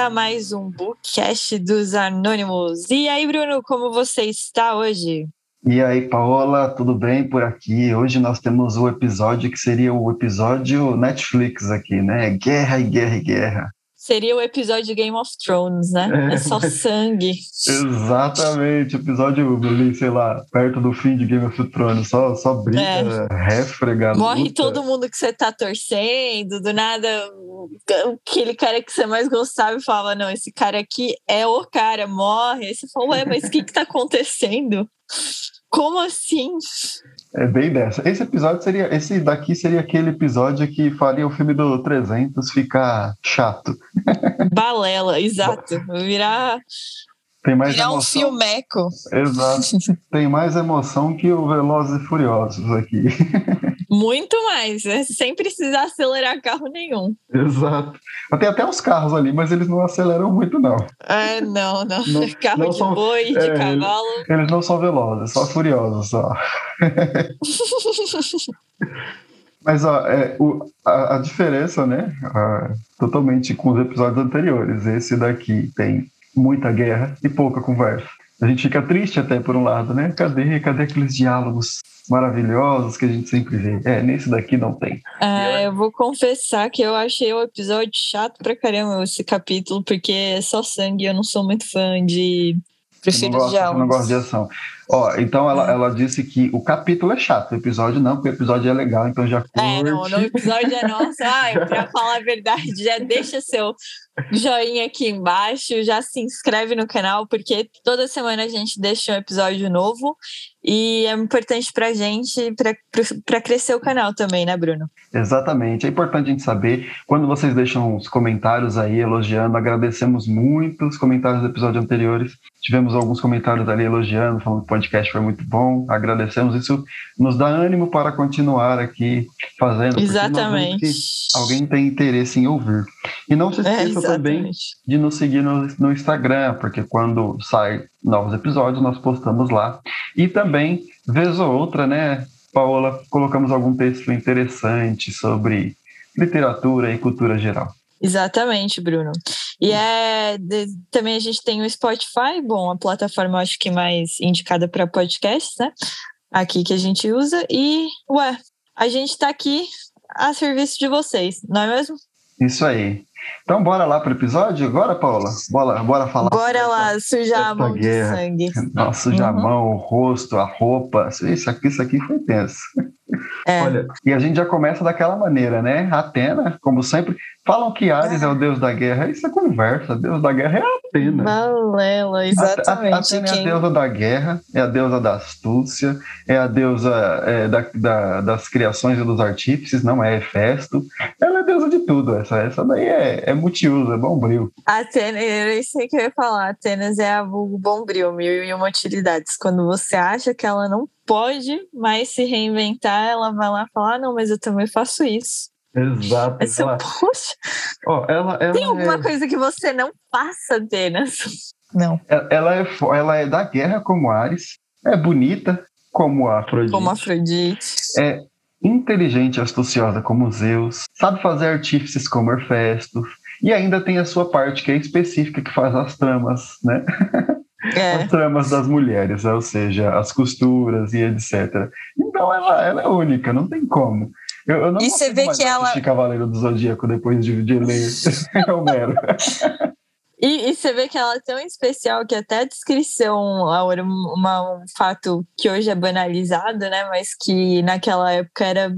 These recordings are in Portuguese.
a mais um Bookcast dos Anônimos. E aí, Bruno, como você está hoje? E aí, Paola, tudo bem por aqui? Hoje nós temos o episódio que seria o episódio Netflix aqui, né? Guerra e guerra e guerra. Seria o episódio Game of Thrones, né? É, é só sangue. Exatamente, episódio, sei lá, perto do fim de Game of Thrones, só, só briga, é. refrega. Morre luta. todo mundo que você tá torcendo, do nada, aquele cara que você mais gostava e falava: não, esse cara aqui é o cara, morre. Aí você fala, ué, mas o que que tá acontecendo? Como assim? É bem dessa. Esse episódio seria. Esse daqui seria aquele episódio que faria o filme do 300 ficar chato. Balela, exato. Virar. Tem mais virar emoção. um filmeco. Exato. Tem mais emoção que o Velozes e Furiosos aqui. Muito mais, né? sem precisar acelerar carro nenhum. Exato. Tem até uns carros ali, mas eles não aceleram muito, não. É, não, não. não carro não de são, boi, é, de cavalo. Eles, eles, não são velozes, só furiosos, só. mas, ó, é, o, a, a, diferença, né? A, totalmente com os episódios anteriores. Esse daqui tem muita guerra e pouca conversa. A gente fica triste até por um lado, né? Cadê, cadê aqueles diálogos maravilhosos que a gente sempre vê. É, nesse daqui não tem. É, eu vou confessar que eu achei o episódio chato pra caramba esse capítulo, porque é só sangue, eu não sou muito fã de. Prefiro não gosto, diálogos. não gosto de ação. Ó, então ela, é. ela disse que o capítulo é chato, o episódio não, porque o episódio é legal, então já curte. É, não, no episódio é nossa, ai, pra falar a verdade, já deixa seu joinha aqui embaixo, já se inscreve no canal, porque toda semana a gente deixa um episódio novo e é importante para a gente, para crescer o canal também, né, Bruno? Exatamente. É importante a gente saber. Quando vocês deixam os comentários aí elogiando, agradecemos muito os comentários do episódio anteriores. Tivemos alguns comentários ali elogiando, falando que o podcast foi muito bom. Agradecemos. Isso nos dá ânimo para continuar aqui fazendo. Exatamente. Alguém tem interesse em ouvir. E não se é, esqueça é, também de nos seguir no, no Instagram, porque quando sai novos episódios, nós postamos lá. E também, vez ou outra, né, Paola, colocamos algum texto interessante sobre literatura e cultura geral. Exatamente, Bruno. E é de, também a gente tem o Spotify, bom, a plataforma acho que mais indicada para podcasts, né? Aqui que a gente usa. E, ué, a gente está aqui a serviço de vocês, não é mesmo? Isso aí. Então, bora lá pro episódio agora, Paula? Bora, bora falar. Bora lá, sujar a mão guerra. de sangue. Nossa, sujar uhum. a mão, o rosto, a roupa. Isso aqui, isso aqui foi tenso. É. Olha, e a gente já começa daquela maneira, né? Atena, como sempre, falam que Ares é, é o deus da guerra. Isso é conversa. Deus da guerra é Atena. Balela, exatamente. A, a, Atena Quem... é a deusa da guerra, é a deusa da astúcia, é a deusa é, da, da, das criações e dos artífices, não é Hefesto. Ela é deusa de tudo. Essa, essa daí é, é multiuso, é bombril. Atena, era isso que eu ia falar. Atenas é a vulgo bombril, mil e uma utilidades. Quando você acha que ela não pode mais se reinventar, ela vai lá falar: ah, não, mas eu também faço isso. Exato. Essa, ela... Poxa, oh, ela, ela tem alguma é... coisa que você não faça apenas? Não. Ela é, ela é da guerra como Ares, é bonita como Afrodite. Como Afrodite. É inteligente e astuciosa como Zeus, sabe fazer artífices como Hefesto, e ainda tem a sua parte que é específica, que faz as tramas, né? É. As tramas das mulheres, ou seja, as costuras e etc. Então ela, ela é única, não tem como. Eu, eu não e você vê que ela. Cavaleiro do Zodíaco depois de, de ler Homero. E, e, você vê que ela é tão especial que até a descrição, Laura, uma, um fato que hoje é banalizado, né? Mas que naquela época era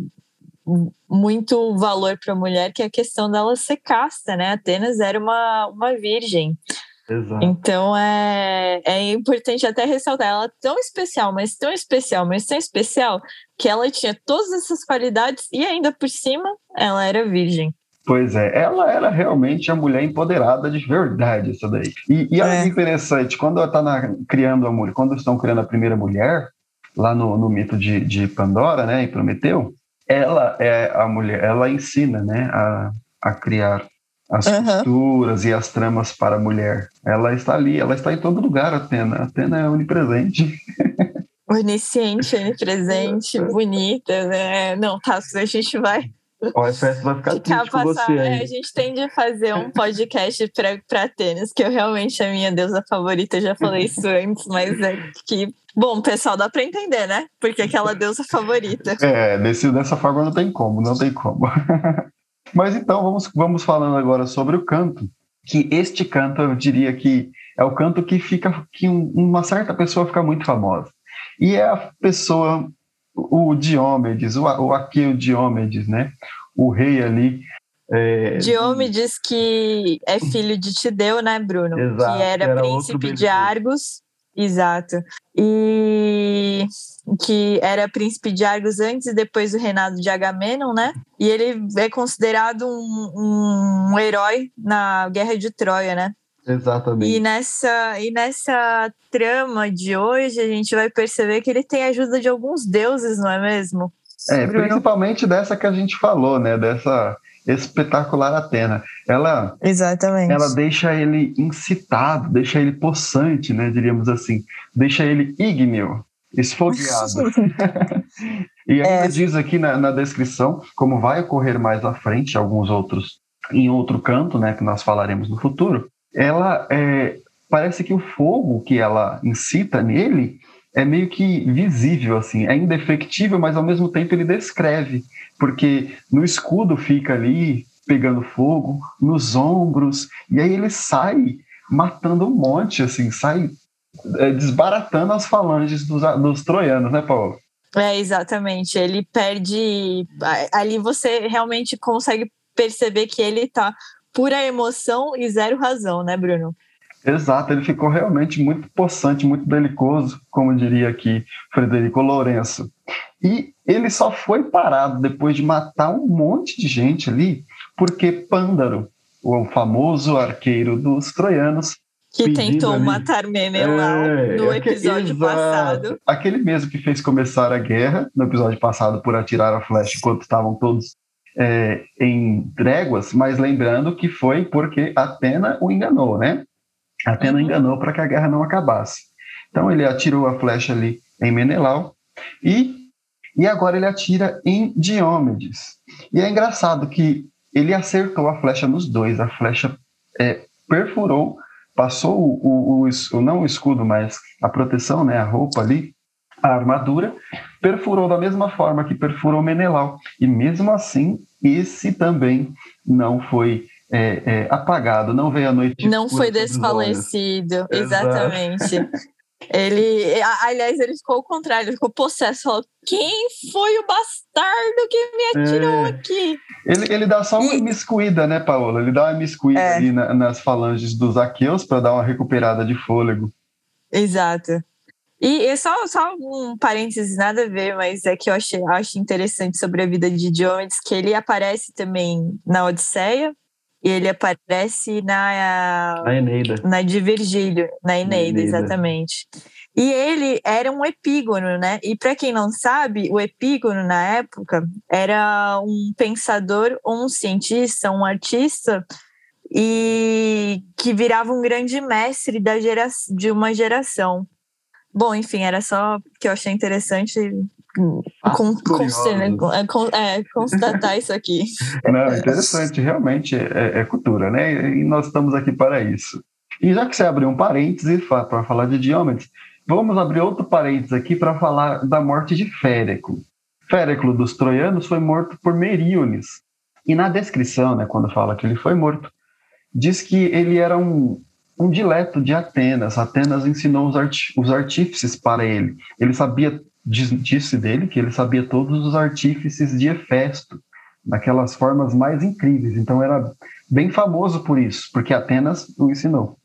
muito valor para a mulher, que é a questão dela ser casta, né? Atenas era uma, uma virgem. Exato. Então é, é importante até ressaltar, ela é tão especial, mas tão especial, mas tão especial, que ela tinha todas essas qualidades e ainda por cima ela era virgem. Pois é, ela era realmente a mulher empoderada de verdade, essa daí. E, e é. interessante, quando ela está criando a mulher, quando estão criando a primeira mulher, lá no, no mito de, de Pandora, né, e Prometeu, ela é a mulher, ela ensina, né, a, a criar as uhum. costuras e as tramas para a mulher. Ela está ali, ela está em todo lugar, Atena. Atena é onipresente. Onisciente, onipresente, bonita, né? Não, tá, a gente vai O Efésio vai ficar, ficar triste com você. É, a gente tem de fazer um podcast para Atenas, que eu realmente a minha deusa favorita. Eu já falei isso antes, mas é que Bom, pessoal, dá para entender, né? Porque aquela deusa favorita. É, desse, dessa forma não tem como, não tem como. Mas então, vamos, vamos falando agora sobre o canto. Que este canto, eu diria que é o canto que fica que uma certa pessoa fica muito famosa. E é a pessoa, o Diomedes, o, o Aqueu Diomedes, né? O rei ali. É... Diomedes que é filho de Tideu, né, Bruno? Exato, que era, era príncipe de Argos Exato. E que era príncipe de Argos antes e depois do reinado de Agamenon, né? E ele é considerado um, um herói na Guerra de Troia, né? Exatamente. E nessa, e nessa trama de hoje, a gente vai perceber que ele tem a ajuda de alguns deuses, não é mesmo? É, principalmente dessa que a gente falou, né? Dessa espetacular Atena. Ela, Exatamente. ela deixa ele incitado, deixa ele possante, né, diríamos assim, deixa ele ígneo, esfogueado. e ainda é. diz aqui na, na, descrição, como vai ocorrer mais à frente, alguns outros em outro canto, né, que nós falaremos no futuro, ela é, parece que o fogo que ela incita nele é meio que visível, assim, é indefectível, mas ao mesmo tempo ele descreve, porque no escudo fica ali pegando fogo, nos ombros, e aí ele sai matando um monte, assim, sai é, desbaratando as falanges dos, dos troianos, né, Paulo? É, exatamente. Ele perde. Ali você realmente consegue perceber que ele tá pura emoção e zero razão, né, Bruno? Exato, ele ficou realmente muito possante, muito belicoso, como diria aqui Frederico Lourenço. E ele só foi parado depois de matar um monte de gente ali, porque Pândaro, o famoso arqueiro dos troianos, que tentou ali, matar Menelau é, no episódio passado. Aquele mesmo que fez começar a guerra no episódio passado por atirar a flecha enquanto estavam todos é, em tréguas, mas lembrando que foi porque Atena o enganou, né? Atena uhum. enganou para que a guerra não acabasse. Então ele atirou a flecha ali em Menelau e, e agora ele atira em Diomedes. E é engraçado que ele acertou a flecha nos dois. A flecha é, perfurou, passou o, o, o, não o escudo, mas a proteção, né, a roupa ali, a armadura, perfurou da mesma forma que perfurou Menelau. E mesmo assim, esse também não foi é, é, apagado, não veio a noite. Não foi desfalecido, exatamente. ele, aliás, ele ficou ao contrário, ele ficou possesso, falou: quem foi o bastardo que me atirou é, aqui? Ele, ele dá só uma imiscuída, né, Paola? Ele dá uma imiscuída é. ali na, nas falanges dos aqueus para dar uma recuperada de fôlego. Exato. E, e só, só um parênteses, nada a ver, mas é que eu acho, acho interessante sobre a vida de Diomedes, que ele aparece também na Odisseia, e ele aparece na, na Eneida. Na de Virgílio, na Eneida, Eneida, exatamente. E ele era um epígono, né? E para quem não sabe, o epígono na época era um pensador ou um cientista, um artista e que virava um grande mestre da gera, de uma geração. Bom, enfim, era só que eu achei interessante com, com, é, é, constatar isso aqui. Não, interessante, realmente é, é, cultura, né? E nós estamos aqui para isso. E já que você abriu um parêntese para falar de Diomedes, vamos abrir outro parêntese aqui para falar da morte de Féreclo. Féreclo dos troianos foi morto por Meríones. E na descrição, né, quando fala que ele foi morto, diz que ele era um, um dileto de Atenas. Atenas ensinou os, art, os artífices para ele. Ele sabia disse dele que ele sabia todos os artífices de Hefesto, naquelas formas mais incríveis. Então era bem famoso por isso, porque Atenas o ensinou.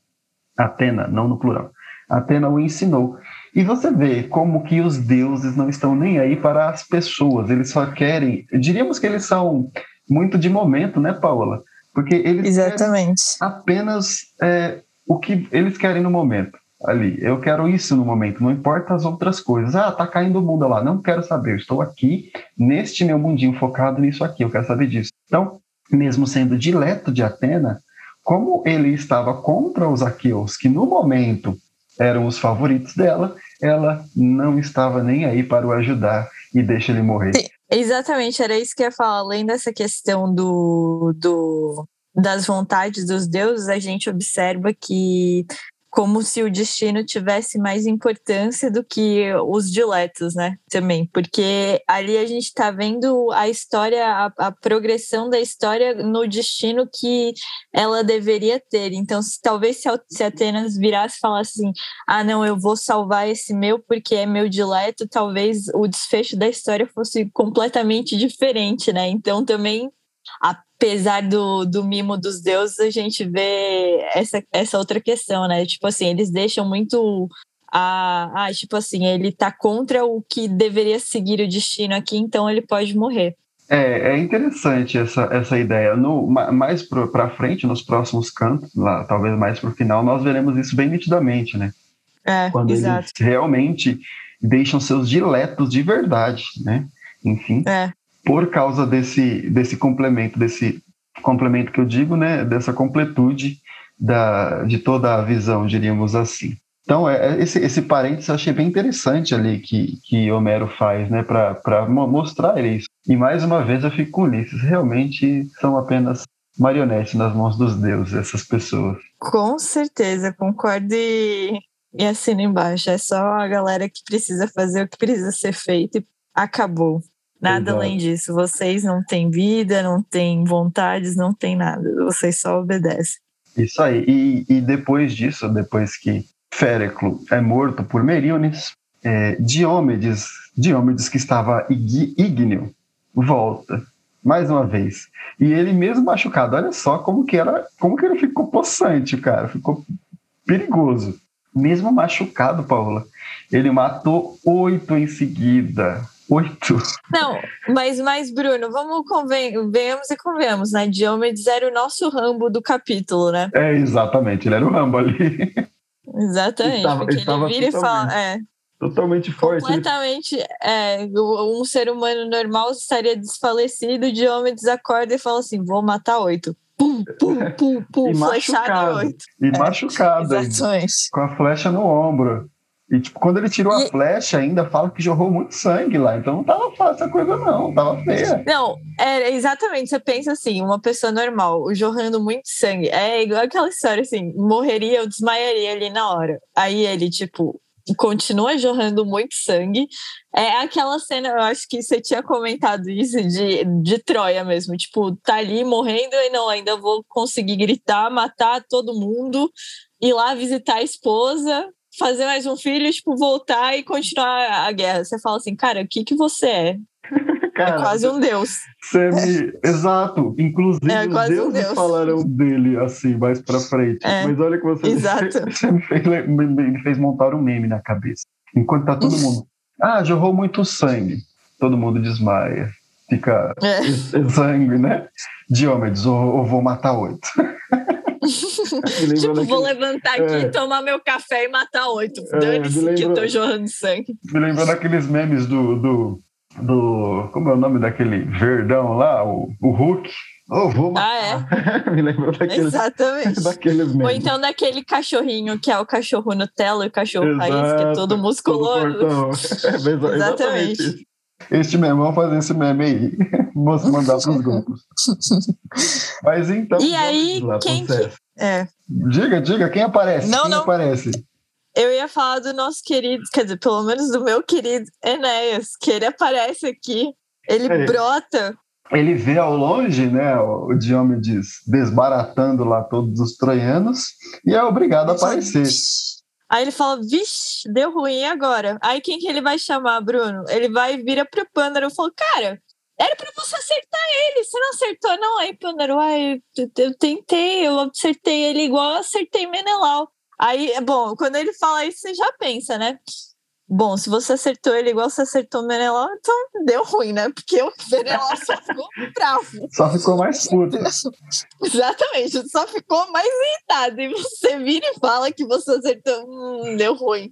Atena, não no plural. Atena o ensinou. E você vê como que os deuses não estão nem aí para as pessoas, eles só querem. Diríamos que eles são muito de momento, né, Paola? Porque eles Exatamente. apenas é, o que eles querem no momento ali. Eu quero isso no momento, não importa as outras coisas. Ah, tá caindo o mundo lá, não quero saber. Eu estou aqui neste meu mundinho focado nisso aqui, eu quero saber disso. Então, mesmo sendo dileto de Atena, como ele estava contra os aqueus, que no momento eram os favoritos dela, ela não estava nem aí para o ajudar e deixa ele morrer. Exatamente, era isso que eu ia falar. Além dessa questão do, do, das vontades dos deuses, a gente observa que como se o destino tivesse mais importância do que os diletos, né? Também, porque ali a gente está vendo a história, a, a, progressão da história no destino que ela deveria ter. Então, se, talvez se, se Atenas virasse e falasse assim: ah, não, eu vou salvar esse meu porque é meu dileto, talvez o desfecho da história fosse completamente diferente, né? Então, também apesar do, do mimo dos deuses, a gente vê essa, essa outra questão, né? Tipo assim, eles deixam muito a. Ah, tipo assim, ele tá contra o que deveria seguir o destino aqui, então ele pode morrer. É, é interessante essa, essa ideia. No, mais para frente, nos próximos cantos, lá, talvez mais para o final, nós veremos isso bem nitidamente, né? É, Quando exato. eles realmente deixam seus diletos de verdade, né? Enfim. É por causa desse, desse complemento, desse complemento que eu digo, né, dessa completude da, de toda a visão, diríamos assim. Então, é, é esse, esse parênteses eu achei bem interessante ali que, que Homero faz, né, para mostrar isso. E mais uma vez eu fico com Ulisses, realmente são apenas marionetes nas mãos dos deuses, essas pessoas. Com certeza, concordo e, e assino embaixo. É só a galera que precisa fazer o que precisa ser feito e acabou. Nada Exato. além disso. Vocês não têm vida, não têm vontades, não têm nada. Vocês só obedecem. Isso aí. E, e depois disso, depois que Féreclo é morto por Meríones, é, Diomedes, Diomedes que estava ígneo, volta mais uma vez. E ele mesmo machucado, olha só como que era, como que ele ficou possante, cara, ficou perigoso. Mesmo machucado, Paula, ele matou oito em seguida. Oito. Não, mas, mas Bruno, vamos convenhamos e convenhamos, né? Diomedes era o nosso Rambo do capítulo, né? É, exatamente, ele era o Rambo ali. Exatamente, estava, porque ele vira e fala. É, totalmente forte. Completamente. É, um ser humano normal estaria desfalecido, Diomedes acorda e fala assim: vou matar oito. Pum, pum, pum, pum, e flechado oito. E é, machucado. Exatamente. Com a flecha no ombro. E, tipo, quando ele tirou e... a flecha, ainda fala que jorrou muito sangue lá. Então não tava fácil a coisa, não. Tava feia. Não, é exatamente. Você pensa assim, uma pessoa normal, jorrando muito sangue. É igual aquela história assim, morreria, eu desmaiaria ali na hora. Aí ele, tipo, continua jorrando muito sangue. É aquela cena, eu acho que você tinha comentado isso de, de Troia mesmo. Tipo, tá ali morrendo e não, ainda vou conseguir gritar, matar todo mundo, ir lá visitar a esposa fazer mais um filho, tipo, voltar e continuar a guerra. Você fala assim, cara, o que que você é? Cara, é quase um deus. Semi... É. Exato. Inclusive, é os deuses um deus. falarão dele assim, mais pra frente. É. Mas olha que você, Exato. você me, fez, me fez montar um meme na cabeça. Enquanto tá todo mundo. Ah, jorrou muito sangue. Todo mundo desmaia. Fica é. sangue, né? Diomedes, ou, ou vou matar oito. tipo, daquele... vou levantar aqui, é. tomar meu café e matar oito. É, Dane-se que eu tô jorrando sangue. Me lembrou daqueles memes do, do, do. Como é o nome daquele verdão lá? O, o Hulk. Oh, vou matar. Ah, é? Me lembrou daqueles, Exatamente. daqueles memes. Ou então daquele cachorrinho que é o cachorro Nutella e o cachorro Exato. raiz, que é todo musculoso. Todo é, exatamente. Este meme, vamos fazer esse meme aí. Vamos mandar para os grupos. Mas então. E aí, lá, quem que... é. Diga, diga, quem aparece? Não, quem não. aparece? Eu ia falar do nosso querido, quer dizer, pelo menos do meu querido Enéas, que ele aparece aqui, ele é. brota. Ele vê ao longe, né, o Diomedes desbaratando lá todos os troianos e é obrigado a aparecer. Aí ele fala, vixe, deu ruim agora. Aí quem que ele vai chamar, Bruno? Ele vai vira pro Pândaro e fala, cara, era para você acertar ele, você não acertou, não. Aí Pândaro, ai, eu tentei, eu acertei ele igual eu acertei Menelau. Aí, bom, quando ele fala isso, você já pensa, né? Bom, se você acertou ele igual você acertou o Menelau, então deu ruim, né? Porque o Menelau só ficou bravo. Só ficou mais puto. Exatamente, só ficou mais irritado. E você vira e fala que você acertou, hum, deu ruim.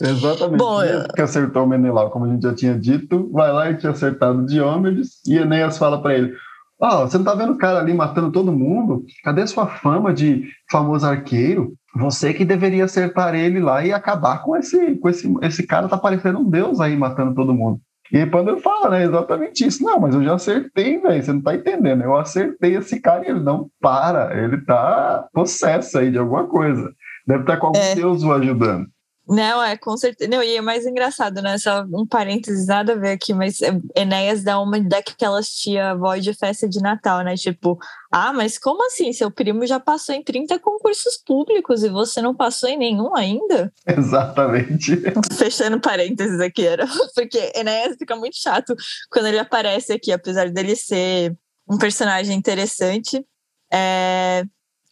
Exatamente. Bom, eu... que acertou o Menelau, como a gente já tinha dito, vai lá e tinha acertado Diomedes, e Enéas fala para ele: Ó, oh, você não tá vendo o cara ali matando todo mundo? Cadê sua fama de famoso arqueiro? Você que deveria acertar ele lá e acabar com esse, com esse, esse cara tá parecendo um deus aí matando todo mundo. E aí Pândaro fala, né, exatamente isso. Não, mas eu já acertei, velho, você não tá entendendo. Eu acertei esse cara e ele não para, ele tá possesso aí de alguma coisa. Deve estar tá com algum é. deus o ajudando. Não, é com certeza. Não, e é mais engraçado, né? Só um parênteses, nada a ver aqui, mas é, Enéas dá uma daquelas tia avó de festa de Natal, né? Tipo, ah, mas como assim? Seu primo já passou em 30 concursos públicos e você não passou em nenhum ainda? Exatamente. Fechando parênteses aqui, era porque Enéas fica muito chato quando ele aparece aqui, apesar dele ser um personagem interessante. É,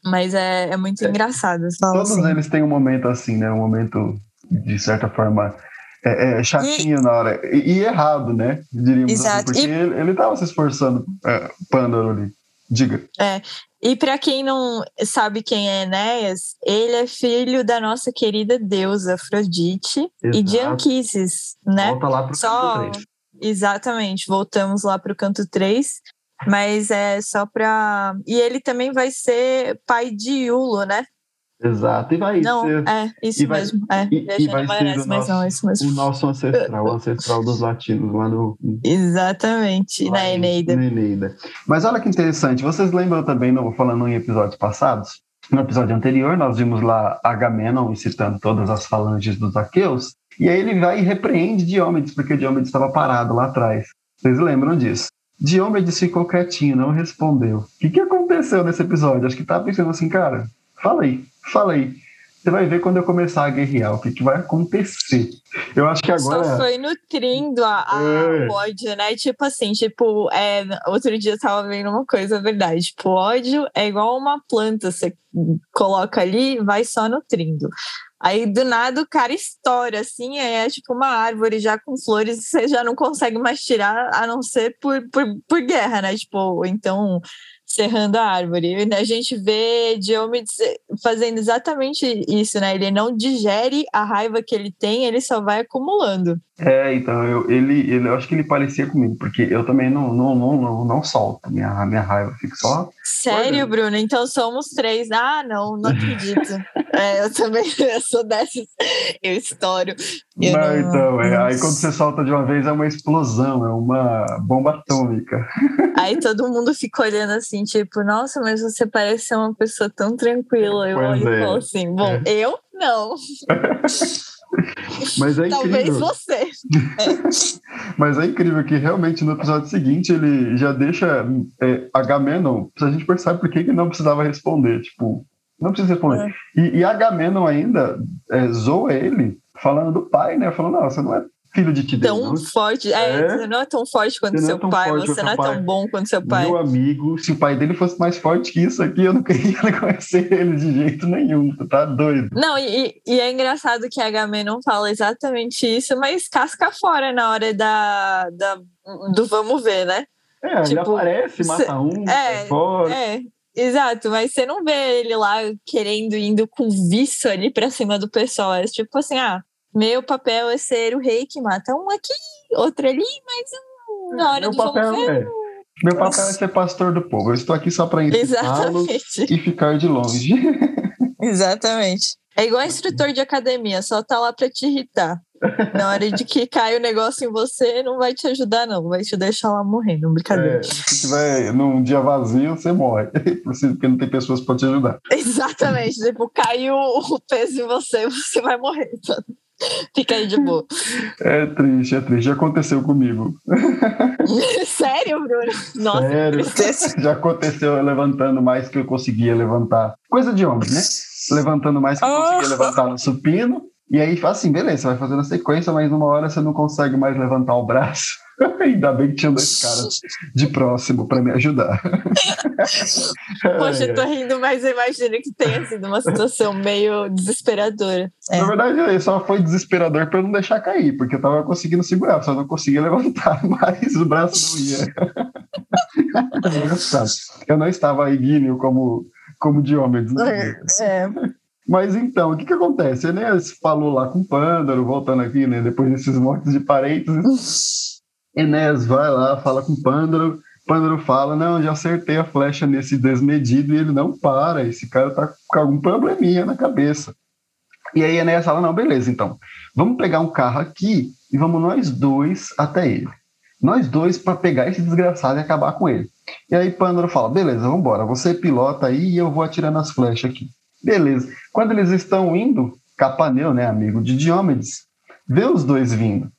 mas é, é muito é, engraçado. Todos assim. eles têm um momento assim, né? Um momento de certa forma, é, é chatinho e, na hora. E, e, errado, né? Diríamos assim, exato. Assim, porque e, ele estava se esforçando, é, Pândaro ali. Diga. É. E para quem não sabe quem é Enéas, ele é filho da nossa querida deusa Afrodite Exato. e de Anquises, né? Volta lá pro só, canto 3. Exatamente, voltamos lá para o canto 3. Mas é só para. E ele também vai ser pai de Iulo, né? Exato, e vai não, ser. É, isso vai, mesmo. É, e, e vai ser o nosso, não, isso mesmo. o nosso ancestral, o ancestral dos latinos lá no. Exatamente, lá na Eneida. Na Eneida. Mas olha que interessante, vocês lembram também, no, falando em episódios passados? No episódio anterior, nós vimos lá Agamenon citando todas as falanges dos aqueus, e aí ele vai e repreende Diomedes, porque Diomedes estava parado lá atrás. Vocês lembram disso? Diomedes ficou quietinho, não respondeu. O que, que aconteceu nesse episódio? Acho que tá pensando assim, cara. Fala aí. Você vai ver quando eu começar a guerrear o que, que vai acontecer. Eu acho que agora. Só foi nutrindo a, a é. ódio, né? Tipo assim, tipo, é, outro dia eu tava vendo uma coisa, verdade. Tipo, ódio é igual uma planta. Você coloca ali, vai só nutrindo. Aí do nada o cara estoura, assim, é tipo uma árvore já com flores, você já não consegue mais tirar, a não ser por, por, por guerra, né? Tipo, então serrando a árvore. A gente vê Diomedes fazendo exatamente isso, né? Ele não digere a raiva que ele tem, ele só vai acumulando. É, então, eu, ele, ele, eu acho que ele parecia comigo, porque eu também não, não, não, não, não solto minha, minha raiva, fico só. Sério, Bruno? Então somos três. Ah, não, não acredito. é, eu também eu sou dessas. Eu estouro. Eu não, não, então, é, aí quando você solta de uma vez é uma explosão, é uma bomba atômica. Aí todo mundo fica olhando assim, tipo, nossa, mas você parece ser uma pessoa tão tranquila. Eu pois olho é. e falo assim, bom, é. eu não. Mas é incrível. Talvez você. Mas é incrível que realmente no episódio seguinte ele já deixa é, Agamenon, a gente percebe por que ele não precisava responder. Tipo, não precisa responder. É. E, e Agamenon ainda é, zoa ele, falando do pai, né? Falando, não, você não é filho de Tideu. Tão não. forte. É, é, você não é tão forte quanto seu é pai, você não é pai. tão bom quanto seu pai. Meu amigo, se o pai dele fosse mais forte que isso aqui, eu não queria conhecer ele de jeito nenhum. Tá doido. Não, e, e é engraçado que a Game não fala exatamente isso, mas casca fora na hora da, da do vamos ver, né? É, tipo, ele aparece, mata cê, um, é, fora. É, Exato, mas você não vê ele lá querendo, indo com vício ali pra cima do pessoal. É tipo assim, ah, meu papel é ser o rei que mata um aqui, outro ali, mas na hora Meu do papel ver, é. Meu papel é ser pastor do povo. Eu estou aqui só para ensiná-los e ficar de longe. Exatamente. É igual instrutor de academia, só tá lá para te irritar. Na hora de que cai o negócio em você, não vai te ajudar, não. Vai te deixar lá morrendo, brincadeira. É, se tiver num dia vazio, você morre. Porque não tem pessoas para te ajudar. Exatamente. tipo, caiu o peso em você, você vai morrer. Fica aí de boa. É triste, é triste. Já aconteceu comigo. Sério, Bruno? Nossa, Sério. Já aconteceu levantando mais que eu conseguia levantar. Coisa de homem, né? Levantando mais que eu conseguia oh. levantar no supino. E aí, assim, beleza, você vai fazendo a sequência, mas numa hora você não consegue mais levantar o braço. Ainda bem que tinha dois caras de próximo para me ajudar. Poxa, eu tô rindo, mas eu imagino que tenha sido uma situação meio desesperadora. É. Na verdade, só foi desesperador para não deixar cair, porque eu tava conseguindo segurar, só não conseguia levantar, mas o braço não ia. eu não estava igíneo como, como Diomedes. Né? É. Mas então, o que que acontece? Enéas falou lá com o Pândaro, voltando aqui, né, depois desses montes de parênteses. Enéas vai lá, fala com o Pândaro, Pândaro fala, não, já acertei a flecha nesse desmedido e ele não para, esse cara tá com algum probleminha na cabeça. E aí Enéas fala, não, beleza, então, vamos pegar um carro aqui e vamos nós dois até ele. Nós dois para pegar esse desgraçado e acabar com ele. E aí Pandora fala: beleza, vamos embora. Você pilota aí e eu vou atirando as flechas aqui. Beleza. Quando eles estão indo, Capaneu, né, amigo de Diomedes, vê os dois vindo.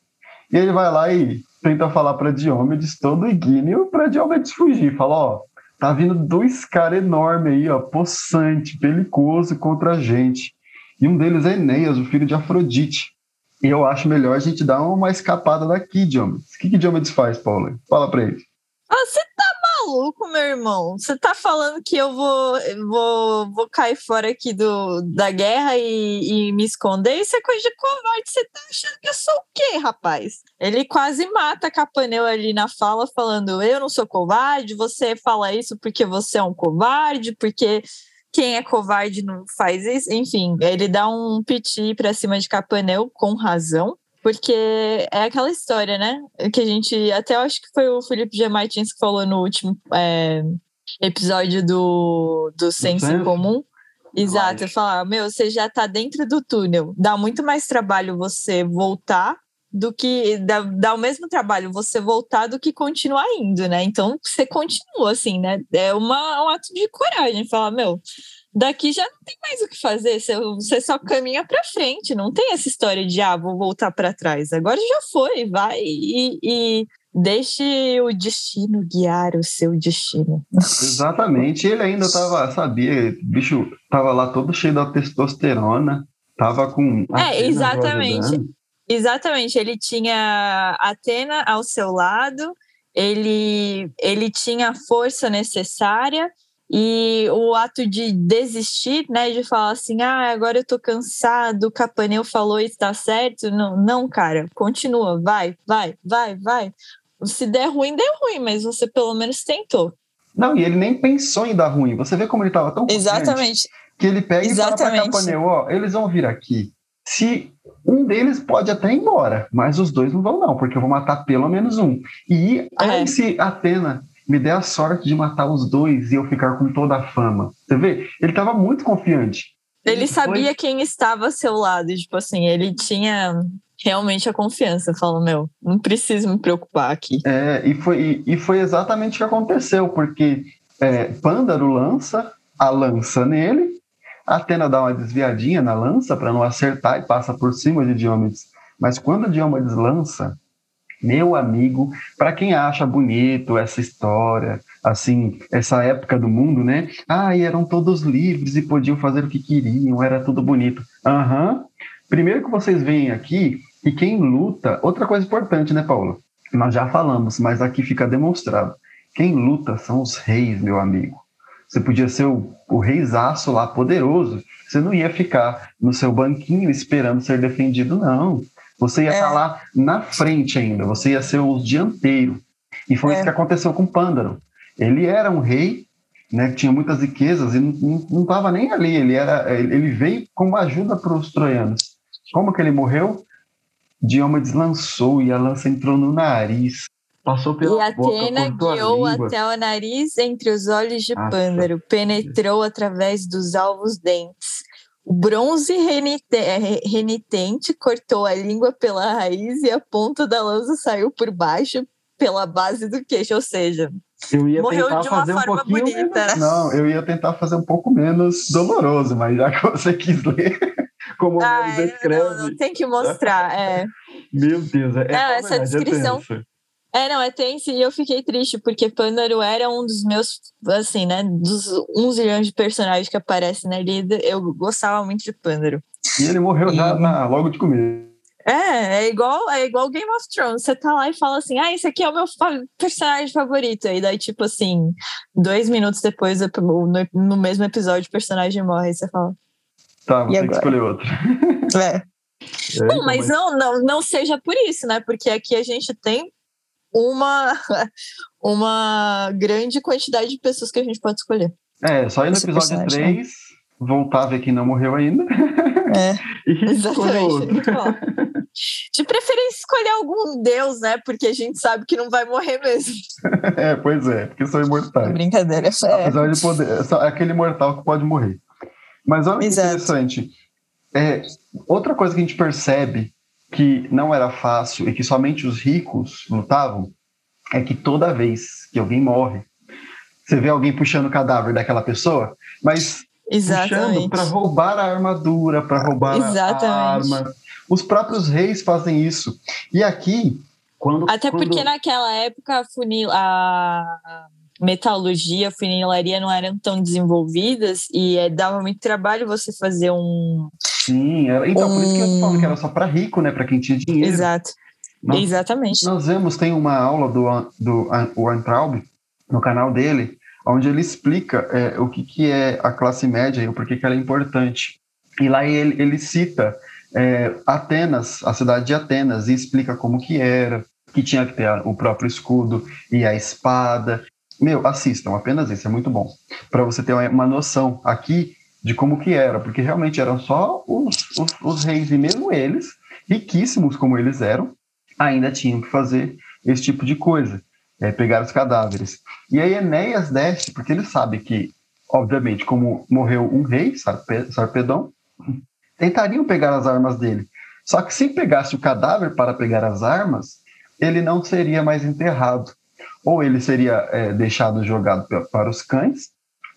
E ele vai lá e tenta falar para Diomedes, todo iguíneo, para Diomedes fugir. Fala: ó, tá vindo dois caras enormes aí, ó, possante, belicoso contra a gente. E um deles é Enéas, o filho de Afrodite. E eu acho melhor a gente dar uma escapada daqui, Diomedes. O que, que Diomedes faz, Paulo? Fala para ele. Ah, você tá maluco, meu irmão? Você tá falando que eu vou, vou, vou cair fora aqui do, da guerra e, e me esconder? Isso é coisa de covarde. Você tá achando que eu sou o quê, rapaz? Ele quase mata Capaneu ali na fala, falando: Eu não sou covarde, você fala isso porque você é um covarde, porque quem é covarde não faz isso. Enfim, ele dá um piti pra cima de Capaneu com razão. Porque é aquela história, né? Que a gente. Até acho que foi o Felipe G. Martins que falou no último é, episódio do, do Senso em Comum. Exato, falar, meu, você já tá dentro do túnel. Dá muito mais trabalho você voltar do que dá, dá o mesmo trabalho você voltar do que continuar indo, né? Então você continua assim, né? É uma, um ato de coragem falar, meu, daqui já não tem mais o que fazer, você só caminha para frente, não tem essa história de ah, vou voltar para trás. Agora já foi, vai e, e deixe o destino guiar o seu destino. Exatamente, ele ainda tava, sabia, bicho tava lá todo cheio da testosterona, tava com É, exatamente. Exatamente, ele tinha Atena ao seu lado, ele, ele tinha a força necessária e o ato de desistir, né, de falar assim, ah, agora eu tô cansado, o Capaneu falou está certo. Não, não, cara, continua, vai, vai, vai, vai. Se der ruim, deu ruim, mas você pelo menos tentou. Não, e ele nem pensou em dar ruim. Você vê como ele estava tão Exatamente. que ele pega Exatamente. e fala para Capaneu, ó, eles vão vir aqui. Se um deles pode até ir embora, mas os dois não vão, não, porque eu vou matar pelo menos um. E aí, é. se Atena me der a sorte de matar os dois e eu ficar com toda a fama. Você vê? Ele estava muito confiante. Ele sabia quem estava ao seu lado, tipo assim, ele tinha realmente a confiança. Fala, meu, não preciso me preocupar aqui. É, e foi, e, e foi exatamente o que aconteceu, porque é, Pândaro lança a lança nele, Atena dá uma desviadinha na lança para não acertar e passa por cima de Diomedes. Mas quando Diomedes lança, meu amigo, para quem acha bonito essa história, assim, essa época do mundo, né? Ah, e eram todos livres e podiam fazer o que queriam, era tudo bonito. Aham. Uhum. Primeiro que vocês veem aqui que quem luta, outra coisa importante, né, Paula? Nós já falamos, mas aqui fica demonstrado. Quem luta são os reis, meu amigo. Você podia ser o, o reizaço lá, poderoso. Você não ia ficar no seu banquinho esperando ser defendido, não. Você ia estar é. tá lá na frente ainda, você ia ser o dianteiro. E foi é. isso que aconteceu com Pândaro. Ele era um rei, né, que tinha muitas riquezas e não estava nem ali. Ele, era, ele veio como ajuda para os troianos. Como que ele morreu? Diomedes lançou e a lança entrou no nariz. Passou pela e Atena guiou até o nariz entre os olhos de Nossa. Pândaro, penetrou através dos alvos dentes. O bronze renitente cortou a língua pela raiz e a ponta da lança saiu por baixo pela base do queixo, ou seja, morreu de uma forma um bonita. Menos, né? Não, eu ia tentar fazer um pouco menos doloroso, mas já que você quis ler, como ah, o descreve. Não, não, tem que mostrar, é. Meu Deus, é, não, essa é descrição. É é, não, é tenso e eu fiquei triste, porque Pândaro era um dos meus, assim, né, dos 11 milhões de personagens que aparecem na lida, eu gostava muito de Pândaro. E ele morreu e... já na, logo de começo. É, é igual, é igual Game of Thrones. Você tá lá e fala assim, ah, esse aqui é o meu personagem favorito. E daí, tipo assim, dois minutos depois, no, no mesmo episódio, o personagem morre. E você fala. Tá, vou ter que escolher outro. É. é Bom, então, mas, mas não, não, não seja por isso, né? Porque aqui a gente tem uma, uma grande quantidade de pessoas que a gente pode escolher. É, só ir no episódio 3, né? voltar a ver quem não morreu ainda. É, exatamente. De preferência escolher algum deus, né? Porque a gente sabe que não vai morrer mesmo. É, pois é, porque são imortais. Brincadeira. É. Apesar de poder. É aquele mortal que pode morrer. Mas olha que interessante. É, outra coisa que a gente percebe que não era fácil e que somente os ricos lutavam é que toda vez que alguém morre, você vê alguém puxando o cadáver daquela pessoa, mas Exatamente. puxando para roubar a armadura, para roubar Exatamente. a arma. Os próprios reis fazem isso. E aqui, quando. Até quando... porque naquela época a, funil... a metalurgia, funilaria não eram tão desenvolvidas e é, dava muito trabalho você fazer um. Sim, era... então um... por isso que eu falo que era só para rico, né? Para quem tinha dinheiro. Exato. Nós, Exatamente. Nós vemos, tem uma aula do, do Weintraub no canal dele, onde ele explica é, o que, que é a classe média e o porquê que ela é importante. E lá ele, ele cita é, Atenas, a cidade de Atenas, e explica como que era, que tinha que ter o próprio escudo e a espada. Meu, assistam, apenas isso, é muito bom. Para você ter uma noção aqui de como que era, porque realmente eram só os, os, os reis, e mesmo eles, riquíssimos como eles eram, ainda tinham que fazer esse tipo de coisa, é, pegar os cadáveres. E aí Enéas desce, porque ele sabe que, obviamente, como morreu um rei, Sarpedon, tentariam pegar as armas dele. Só que se pegasse o cadáver para pegar as armas, ele não seria mais enterrado. Ou ele seria é, deixado jogado para os cães,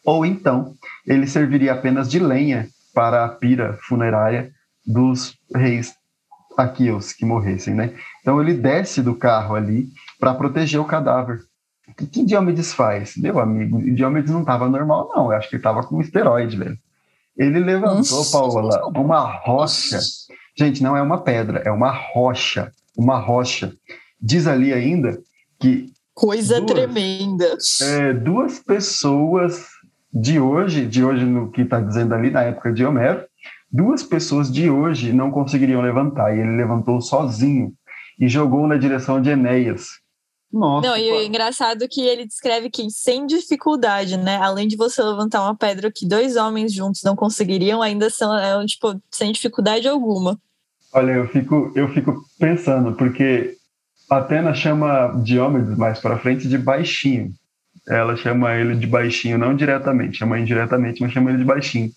ou então ele serviria apenas de lenha para a pira funerária dos reis aqueus que morressem, né? Então ele desce do carro ali para proteger o cadáver. O que, que Diomedes faz? Meu amigo, Diomedes não estava normal, não. Eu acho que ele estava com esteroide, velho. Ele levantou, Paola, uma rocha. Gente, não é uma pedra, é uma rocha. Uma rocha. Diz ali ainda que. Coisa duas, tremenda. É, duas pessoas de hoje, de hoje no que está dizendo ali, na época de Homero, duas pessoas de hoje não conseguiriam levantar. E ele levantou sozinho e jogou na direção de Enéas, nossa. Não, e o engraçado é que ele descreve que sem dificuldade, né? Além de você levantar uma pedra que dois homens juntos não conseguiriam, ainda são, é, tipo, sem dificuldade alguma. Olha, eu fico, eu fico pensando, porque Atena chama Diomedes mais para frente de baixinho. Ela chama ele de baixinho, não diretamente, chama indiretamente, mas chama ele de baixinho.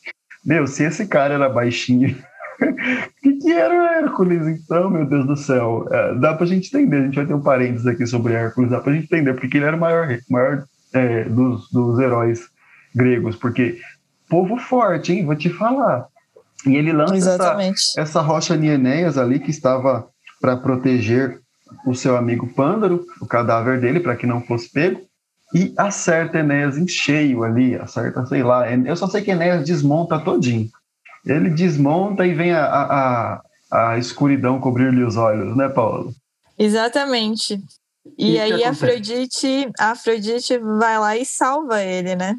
Meu, se esse cara era baixinho o que, que, era o Hércules, então, meu Deus do céu? É, dá pra gente entender, a gente vai ter um parênteses aqui sobre Hércules, dá pra gente entender porque ele era o maior, maior é, dos, dos heróis gregos, porque povo forte, hein? Vou te falar. E ele lança essa, essa rocha Nienéias ali que estava para proteger o seu amigo Pândaro, o cadáver dele, para que não fosse pego, e acerta Enéas em cheio ali, acerta, sei lá. Eu só sei que Enéas desmonta todinho ele desmonta e vem a, a, a escuridão cobrir-lhe os olhos, né, Paulo? Exatamente. E, e aí Afrodite, a Afrodite vai lá e salva ele, né?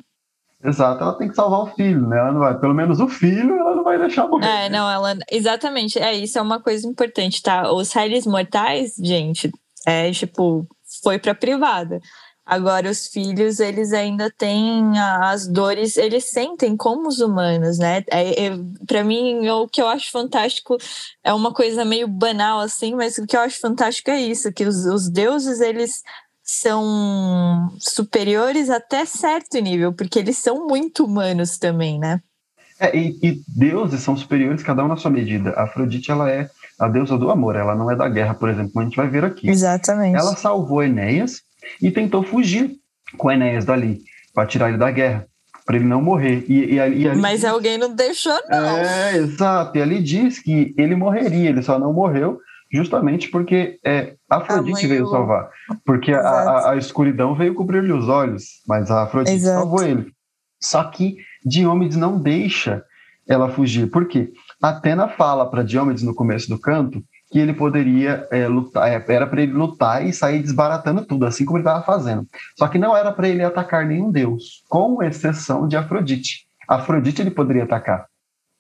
Exato, ela tem que salvar o filho, né? Ela não vai, pelo menos o filho, ela não vai deixar morrer. É, não, ela. Exatamente, é isso é uma coisa importante, tá? Os réis mortais, gente, é tipo, foi pra privada. Agora, os filhos, eles ainda têm as dores, eles sentem como os humanos, né? É, é, para mim, o que eu acho fantástico é uma coisa meio banal, assim, mas o que eu acho fantástico é isso, que os, os deuses, eles são superiores até certo nível, porque eles são muito humanos também, né? É, e, e deuses são superiores, cada um na sua medida. A Afrodite, ela é a deusa do amor, ela não é da guerra, por exemplo, como a gente vai ver aqui. Exatamente. Ela salvou Enéas, e tentou fugir com Enéas dali, para tirar ele da guerra, para ele não morrer. E, e, ali, Mas alguém não deixou, não. É, exato. E ali diz que ele morreria, ele só não morreu justamente porque é, Afrodite veio salvar. Porque a, a, a, escuridão veio cobrir-lhe os olhos, mas a Afrodite Exato. salvou ele. Só que Diomedes não deixa ela fugir. Por quê? Atena fala para Diomedes no começo do canto que ele poderia é, lutar, é, era para ele lutar e sair desbaratando tudo, assim como ele estava fazendo. Só que não era para ele atacar nenhum deus, com exceção de Afrodite. Afrodite ele poderia atacar,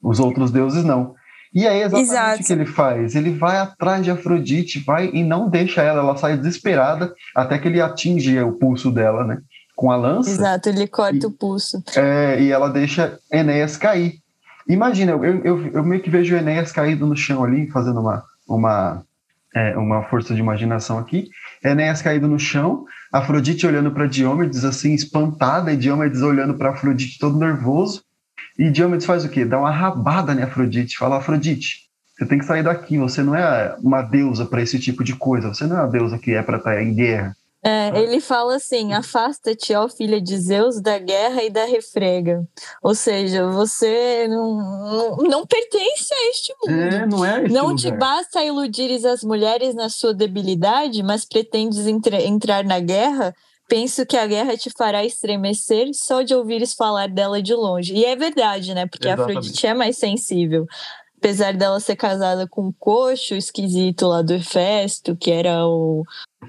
os outros deuses não. E aí exatamente Exato. o que ele faz? Ele vai atrás de Afrodite, vai e não deixa ela, ela sai desesperada até que ele atinge o pulso dela, né? Com a lança. Exato, ele corta e, o pulso. É, e ela deixa Enéas cair. Imagina, eu, eu, eu meio que vejo Enéas caído no chão ali, fazendo uma, uma, é, uma força de imaginação aqui. Enéas caído no chão, Afrodite olhando para Diomedes assim, espantada, e Diomedes olhando para Afrodite todo nervoso. E Diomedes faz o quê? Dá uma rabada em Afrodite, fala: Afrodite, Você tem que sair daqui. Você não é uma deusa para esse tipo de coisa. Você não é uma deusa que é para estar em guerra. É, ele fala assim: afasta-te, ó filha de Zeus, da guerra e da refrega. Ou seja, você não, não, não pertence a este mundo. É, não é Não lugar. te basta iludires as mulheres na sua debilidade, mas pretendes entra, entrar na guerra. Penso que a guerra te fará estremecer só de ouvires falar dela de longe. E é verdade, né? Porque Exatamente. a Afrodite é mais sensível. Apesar dela ser casada com um coxo esquisito lá do Hefesto, que era o,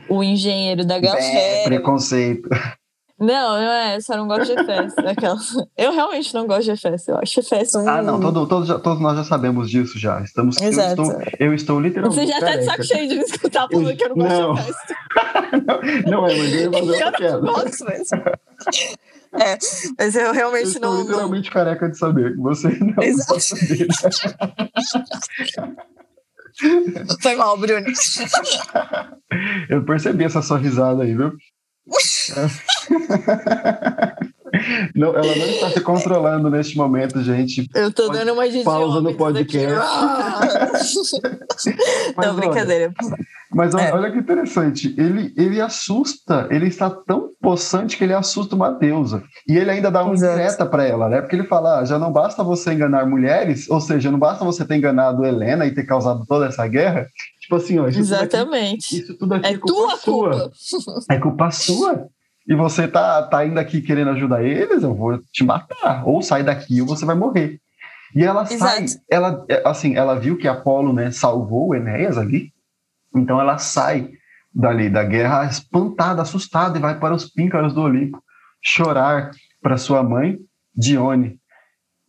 o engenheiro da É, galera. preconceito. Não, não é, eu só não gosto de Hefesto. Aquela... Eu realmente não gosto de Hefesto. Eu acho Hefesto um... Ah, não, todo, todos, já- todos nós já sabemos disso já. Estamos, eu, Exato. estou, eu estou literalmente. Você já tá de saco cheio de me escutar falando que eu não gosto Não. de Hefesto. não, é, mas eu Eu não piada. gosto mesmo. É, mas eu Eu realmente estou não. não... literalmente careca de saber que você não Exato. gosta dele. Foi mal, Bruno. Eu percebi essa sua risada aí, viu? Não, ela não está se controlando neste momento, gente. Eu tô dando uma de Pausa no podcast. Mas Não, olha, brincadeira. Mas olha, É. olha que interessante, ele, ele assusta, ele está tão possante que ele assusta uma deusa. E ele ainda dá uma Exato. indireta para ela, né? Porque ele fala: ah, já não basta você enganar mulheres, ou seja, não basta você ter enganado Helena e ter causado toda essa guerra. Tipo assim, ó, isso tudo aqui, Exatamente. isso tudo aqui É é culpa tua sua. culpa. É culpa sua. E você tá, tá indo aqui querendo ajudar eles, eu vou te matar. Ou sai daqui ou você vai morrer. E ela sai, Exato. ela, é, assim, ela viu que Apolo, né, salvou Enéas ali. Então ela sai dali da guerra espantada, assustada e vai para os píncaros do Olimpo chorar para sua mãe, Dione.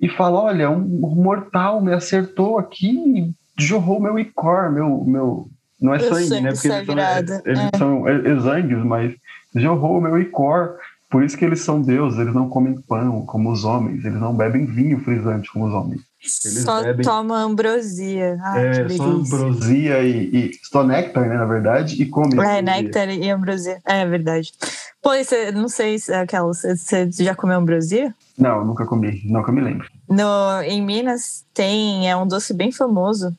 E fala: Olha, um mortal me acertou aqui jorrou meu icor, meu. meu não é Meu sangue, sangue né? Porque eles são, sagrado, eles é. são exangues, mas jorrou meu icor. Por isso que eles são deuses, eles não comem pão como os homens, eles não bebem vinho frisante como os homens. Eles Só bebem- toma ambrosia. Ai, é, só ambrosia e, e só néctar, né, na verdade, e come. É, ambrosia. néctar e ambrosia. É verdade. Pô, e você, não sei se é aquela. Você, você já comeu ambrosia? Não, nunca comi, nunca me lembro. No, em Minas tem, é um doce bem famoso.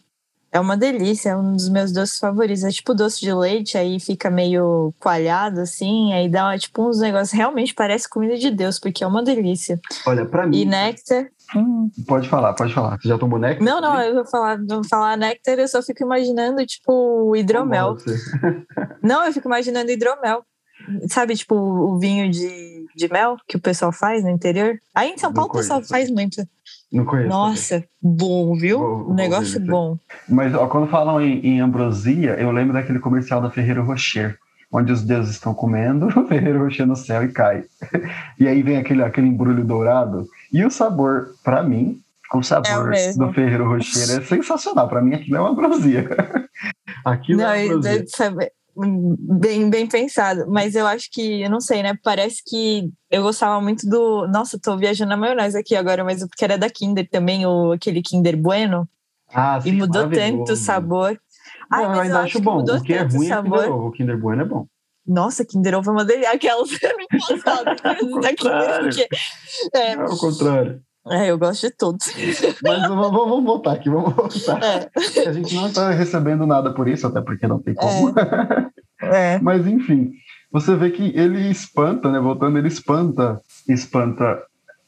É uma delícia, é um dos meus doces favoritos. É tipo doce de leite, aí fica meio coalhado assim, aí dá tipo uns negócios. Realmente parece comida de Deus, porque é uma delícia. Olha, pra mim. E néctar. hum. Pode falar, pode falar. Você já tomou néctar? Não, não, eu vou falar, vou falar néctar, eu só fico imaginando, tipo, hidromel. Não, eu fico imaginando hidromel. Sabe, tipo, o vinho de, de mel que o pessoal faz no interior? Aí em São Paulo o pessoal faz muito. Não conheço. Nossa, bom, viu? Vou- um negócio bom. Mas ó, quando falam em, em ambrosia, eu lembro daquele comercial da Ferreiro Rocher, onde os deuses estão comendo, o Ferreiro Rocher no céu e cai. E aí vem aquele, aquele embrulho dourado. E o sabor, pra mim, o É sabor o mesmo. do Ferreiro Rocher é sensacional. Pra mim, aquilo é uma ambrosia. aquilo Não, é ambrosia. Bem, bem pensado. Mas eu acho que, eu não sei, né? Parece que eu gostava muito do. Nossa, tô viajando na maionese aqui agora, mas porque era da Kinder também, o, aquele Kinder Bueno. Ah, e sim, mudou tanto o sabor. Ai, Não, eu mas ainda acho bom. O que é ruim é sabor. Kinder Ovo. O Kinder Bueno é bom. Nossa, Kinder Ovo é uma delícia. Aquelas eu não posso falar da Kinder, porque. É, É o contrário. É, eu gosto de todos. Mas vamos, vamos voltar aqui, vamos voltar. É, A gente não está recebendo nada por isso, até porque não tem como. é. Mas enfim, você vê que ele espanta, né? Voltando, ele espanta, espanta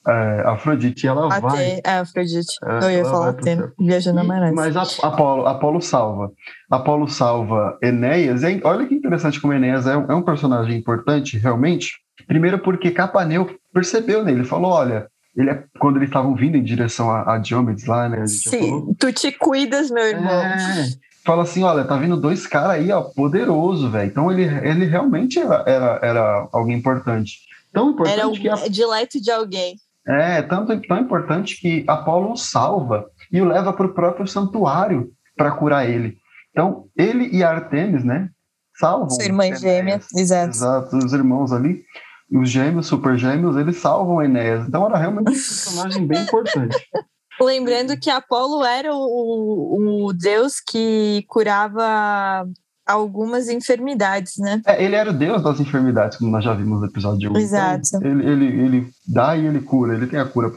é, Afrodite e ela vai. Até, é, Afrodite. É, eu ia falar vai céu. viajando maionese. mas a- Apolo, Apolo salva. Apolo salva Enéas. E olha que interessante como Enéas é, um- é um personagem importante, realmente. Primeiro porque Capaneu percebeu nele, falou: olha, ele é, quando eles estavam vindo em direção a, a Diomedes lá, né? Sim, tu te cuidas, meu irmão. É. Fala assim, olha, tá vindo dois caras aí, ó, poderoso, velho. Então ele, ele realmente era, era, era alguém importante. Tão importante Era o que a, dileto de alguém. é tanto tão importante que Apolo o salva e o leva para o próprio santuário para curar ele. Então ele e Artemis, né, salvam. Sua irmã gêmea, exato. Exato, os irmãos ali, os gêmeos, super gêmeos, eles salvam Enéas. Então era realmente um personagem bem importante. Lembrando que Apolo era o, o deus que curava algumas enfermidades, né? É, ele era o deus das enfermidades, como nós já vimos no episódio 1. Exato. Então, ele, ele, ele dá e ele cura, ele tem a cura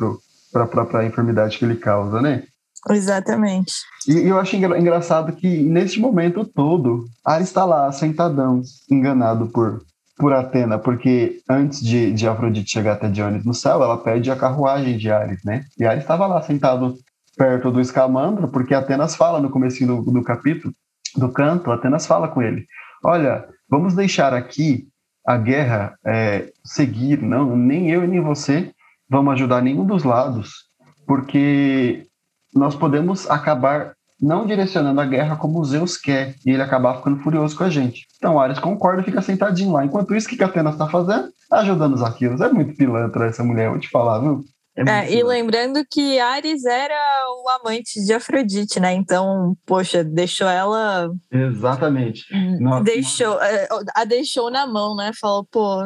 para a própria enfermidade que ele causa, né? Exatamente. E eu acho engraçado que neste momento todo, Ares está lá, sentadão, enganado por, por Atena, porque antes de, de Afrodite chegar até Dionis no céu, ela pede a carruagem de Ares, né? E Ares estava lá sentado perto do Escamandro, porque Atenas fala no começo do, do capítulo, do canto, Atenas fala com ele, olha, vamos deixar aqui a guerra é, seguir, não, nem eu nem você vamos ajudar nenhum dos lados, porque nós podemos acabar não direcionando a guerra como Zeus quer e ele acabar ficando furioso com a gente. Então Ares concorda e fica sentadinho lá. Enquanto isso, o que Atenas está fazendo? Ajudando os Aquilos. É muito pilantra essa mulher, vou te falar, viu? É é, e lembrando que Ares era o amante de Afrodite, né? Então, poxa, deixou ela. Exatamente. Deixou, é, a deixou na mão, né? Falou, pô,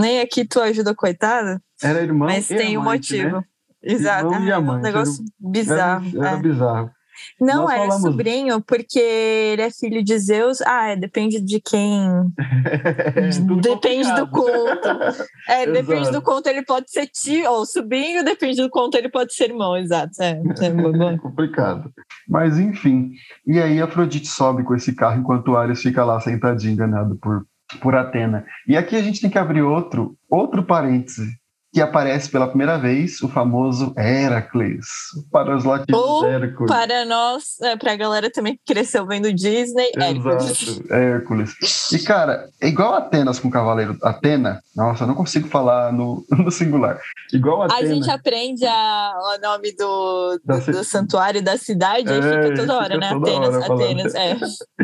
nem aqui tu ajuda coitada. Era irmão. Mas tem um motivo. Né? Exato. É um negócio bizarro. Era, era é. bizarro. Não, Nós era falamos... sobrinho, porque ele é filho de Zeus. Ah, é, depende de quem. depende do conto. É, depende do conto, ele pode ser tio ou sobrinho, depende do conto, ele pode ser irmão, exato. É, é complicado. Mas enfim. E aí Afrodite sobe com esse carro enquanto Ares fica lá sentadinho, enganado por, por Atena. E aqui a gente tem que abrir outro, outro parêntese que aparece pela primeira vez o famoso Heracles. Para os latinos, Ou Hércules. Para nós, é, para a galera também que cresceu vendo Disney, Hércules. Hércules. E, cara, é igual Atenas com o Cavaleiro. Atena, nossa, eu não consigo falar no, no singular. Igual Atena. A gente aprende a, o nome do, do, do santuário da cidade é, e fica toda hora, fica né? Toda Atenas, hora Atenas, é.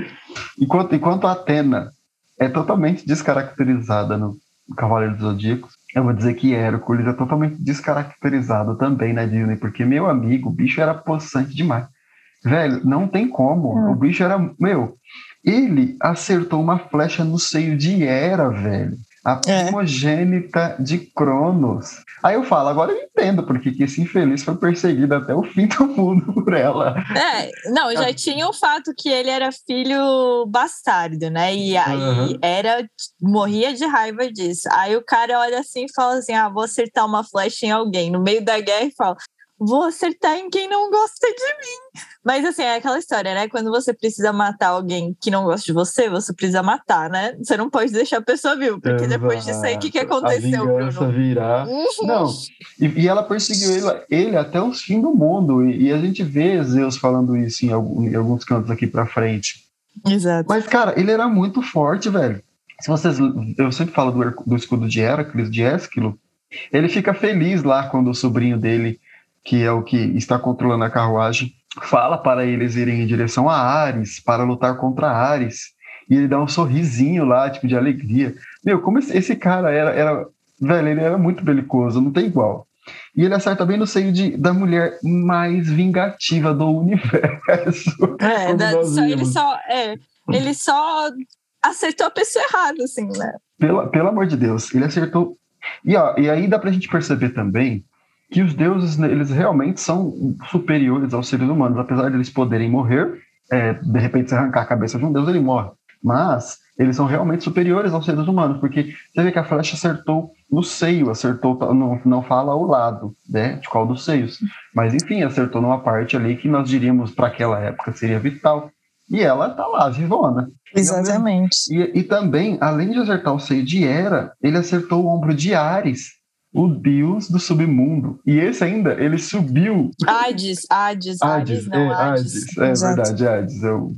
enquanto, enquanto Atena é totalmente descaracterizada no Cavaleiro dos Zodíacos, eu vou dizer que Hércules é totalmente descaracterizado também na Disney, porque meu amigo, o bicho era possante demais. Velho, não tem como. Hum. O bicho era. Meu, ele acertou uma flecha no seio de Hera, velho a é. primogênita é. de Cronos. Aí eu falo, agora eu entendo porque que esse infeliz foi perseguido até o fim do mundo por ela. É, não, já tinha o fato que ele era filho bastardo, né? E aí uhum. era morria de raiva disso. Aí o cara olha assim e fala assim: "Ah, vou acertar uma flecha em alguém". No meio da guerra e fala: vou acertar em quem não gosta de mim. Mas assim, é aquela história, né? Quando você precisa matar alguém que não gosta de você, você precisa matar, né? Você não pode deixar a pessoa viva, porque Exato. depois disso aí, o que, que aconteceu, a Bruno? virar. Uhum. Não, e, e, ela perseguiu ele, ele até os fins do mundo, e, e, a gente vê Zeus falando isso em, algum, em alguns cantos aqui pra frente. Exato. Mas, cara, ele era muito forte, velho. Se vocês, eu sempre falo do, do escudo de Heracles, de Ésquilo, ele fica feliz lá quando o sobrinho dele que é o que está controlando a carruagem, fala para eles irem em direção a Ares, para lutar contra Ares. E ele dá um sorrisinho lá, tipo, de alegria. Meu, como esse, esse cara era, era. Velho, ele era muito belicoso, não tem igual. E ele acerta bem no seio de, da mulher mais vingativa do universo. É, da, só, ele só. É, ele só acertou a pessoa errada, assim, né? Pela, pelo amor de Deus, ele acertou. E, ó, e aí dá pra gente perceber também que os deuses né, eles realmente são superiores aos seres humanos, apesar de eles poderem morrer, é, de repente se arrancar a cabeça de um deus ele morre, mas eles são realmente superiores aos seres humanos, porque você vê que a flecha acertou no seio, acertou, não, não fala ao lado, né, de qual dos seios, mas enfim, acertou numa parte ali que nós diríamos para aquela época seria vital, e ela tá lá, vivona. Exatamente. E, e, também, além de acertar o seio de Hera, ele acertou o ombro de Ares, o deus do submundo. E esse ainda, ele subiu. Hades, Hades, Hades, não, é, Hades. Hades. É verdade, Hades. Eu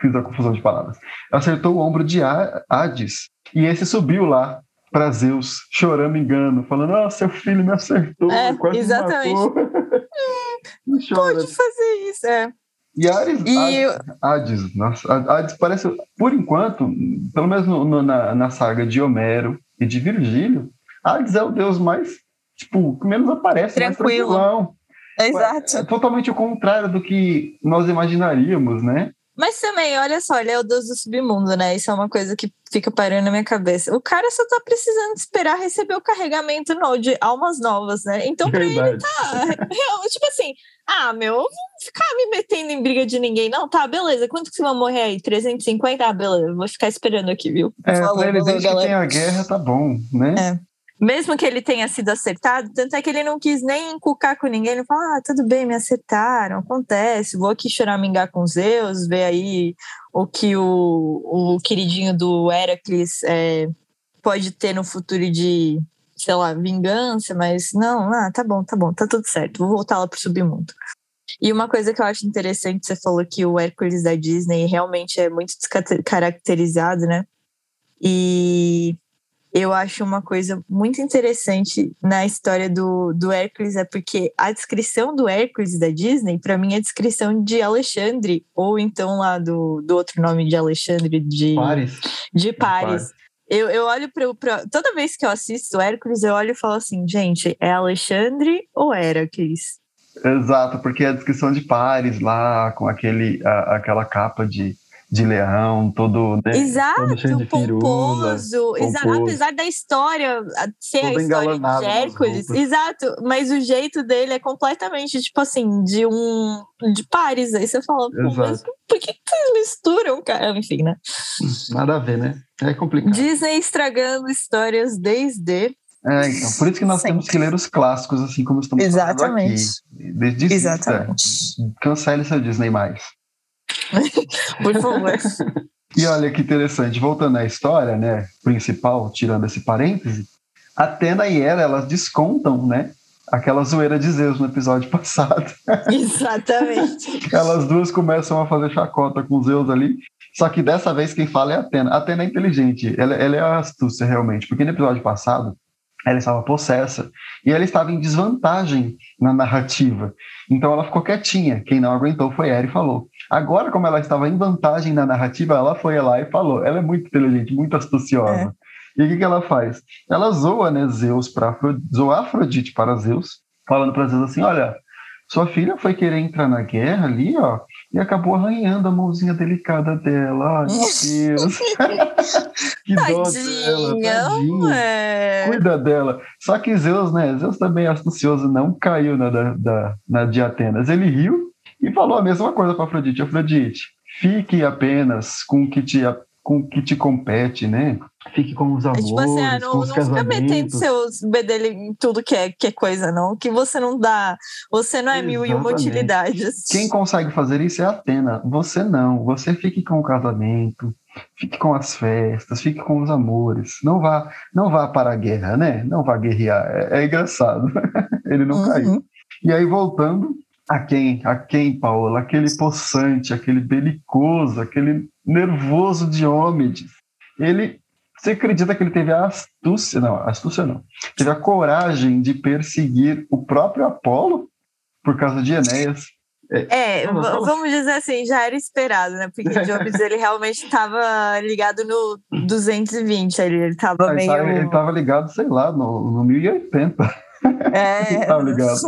fiz a confusão de palavras. Acertou o ombro de Hades. E esse subiu lá para Zeus, chorando engano, falando: Ah, seu filho me acertou, é, quase exatamente. me matou. Pode fazer isso, é. E Ares, e... Hades, nossa, Hades parece, por enquanto, pelo menos no, no, na, na saga de Homero e de Virgílio, Hades é o deus mais, tipo, que menos aparece, Tranquilo. mais tranquilão. Exato. É totalmente o contrário do que nós imaginaríamos, né? Mas também, olha só, ele é o deus do submundo, né? Isso é uma coisa que fica parando na minha cabeça. O cara só tá precisando esperar receber o carregamento no, de almas novas, né? Então, pra Verdade. ele tá. tipo assim, ah, meu, eu vou ficar me metendo em briga de ninguém. Não, tá, beleza. Quanto que você vai morrer aí? 350? Ah, beleza, vou ficar esperando aqui, viu? É, Falou, pra ele, desde que tem a guerra, tá bom, né? É. mesmo que ele tenha sido acertado, tanto é que ele não quis nem encucar com ninguém, ele falou, ah, tudo bem, me acertaram, acontece, vou aqui choramingar com Zeus, ver aí o que o, o queridinho do Heracles é, pode ter no futuro de, sei lá, vingança, mas não, ah, tá bom, tá bom, tá tudo certo, vou voltar lá pro submundo. E uma coisa que eu acho interessante, você falou que o Hércules da Disney realmente é muito descaracterizado, né? E eu acho uma coisa muito interessante na história do, do Hércules é porque a descrição do Hércules da Disney, para mim, é a descrição de Alexandre, ou então lá do, do outro nome de Alexandre, de Paris. De Paris. Eu, eu olho para. Toda vez que eu assisto Hércules, eu olho e falo assim, gente, é Alexandre ou Hércules? Exato, porque a descrição de Paris lá, com aquele, a, aquela capa de de leão, todo, né, exato, todo cheio de pomposo, exato, apesar da história ser todo a história de Hércules, exato, mas o jeito dele é completamente tipo assim, de um de Paris, aí você fala, mas por que, que misturam, cara? Enfim, né? Nada a ver, né? É complicado. Disney estragando histórias desde é, então, por isso que nós Sempre. temos que ler os clássicos, assim como estamos Exatamente. aqui. Desde Exatamente. Cancele seu Disney mais. Por favor. e olha que interessante, voltando à história, né, principal, tirando esse parêntese, Atena e Hera, elas descontam, né, aquela zoeira de Zeus no episódio passado. Exatamente. elas duas começam a fazer chacota com Zeus ali, só que dessa vez quem fala é a Atena. Atena é inteligente, ela, ela é astúcia realmente, porque no episódio passado ela estava possessa e ela estava em desvantagem na narrativa. Então ela ficou quietinha. Quem não aguentou foi ela e falou. Agora, como ela estava em vantagem na narrativa, ela foi lá e falou. Ela é muito inteligente, muito astuciosa. É. E o que, que ela faz? Ela zoa né, Zeus para Afro... zoa Afrodite para Zeus, falando para Zeus assim: olha, sua filha foi querer entrar na guerra ali, ó, e acabou arranhando a mãozinha delicada dela. Ai, meu Deus. que dó dela. É... Cuida dela. Só que Zeus, né? Zeus também é astucioso, não caiu na, da, da, na de Atenas. Ele riu e falou a mesma coisa para Afrodite. Afrodite, fique apenas com o que te com o que te compete, né? Fique com os amores, é tipo assim, ah, não, com os não fica metendo seus bedelhos em tudo que é, que é coisa, não. Que você não dá, você não é Exatamente. mil e uma utilidades. Quem consegue fazer isso é a Atena, você não. Você fique com o casamento, fique com as festas, fique com os amores. Não vá, não vá para a guerra, né? Não vá guerrear. É, é engraçado. Ele não uhum. caiu. E aí, voltando, a quem? A quem, Paola? Aquele possante, aquele belicoso, aquele nervoso de Diomedes. Ele, você acredita que ele teve a astúcia, não, astúcia não, teve a coragem de perseguir o próprio Apolo por causa de Enéas? É, é vamos dizer assim, já era esperado, né? Porque Diomedes ele realmente estava ligado no 220, ele estava meio... Ele estava ligado, sei lá, no, no 1080. É. tá ligado?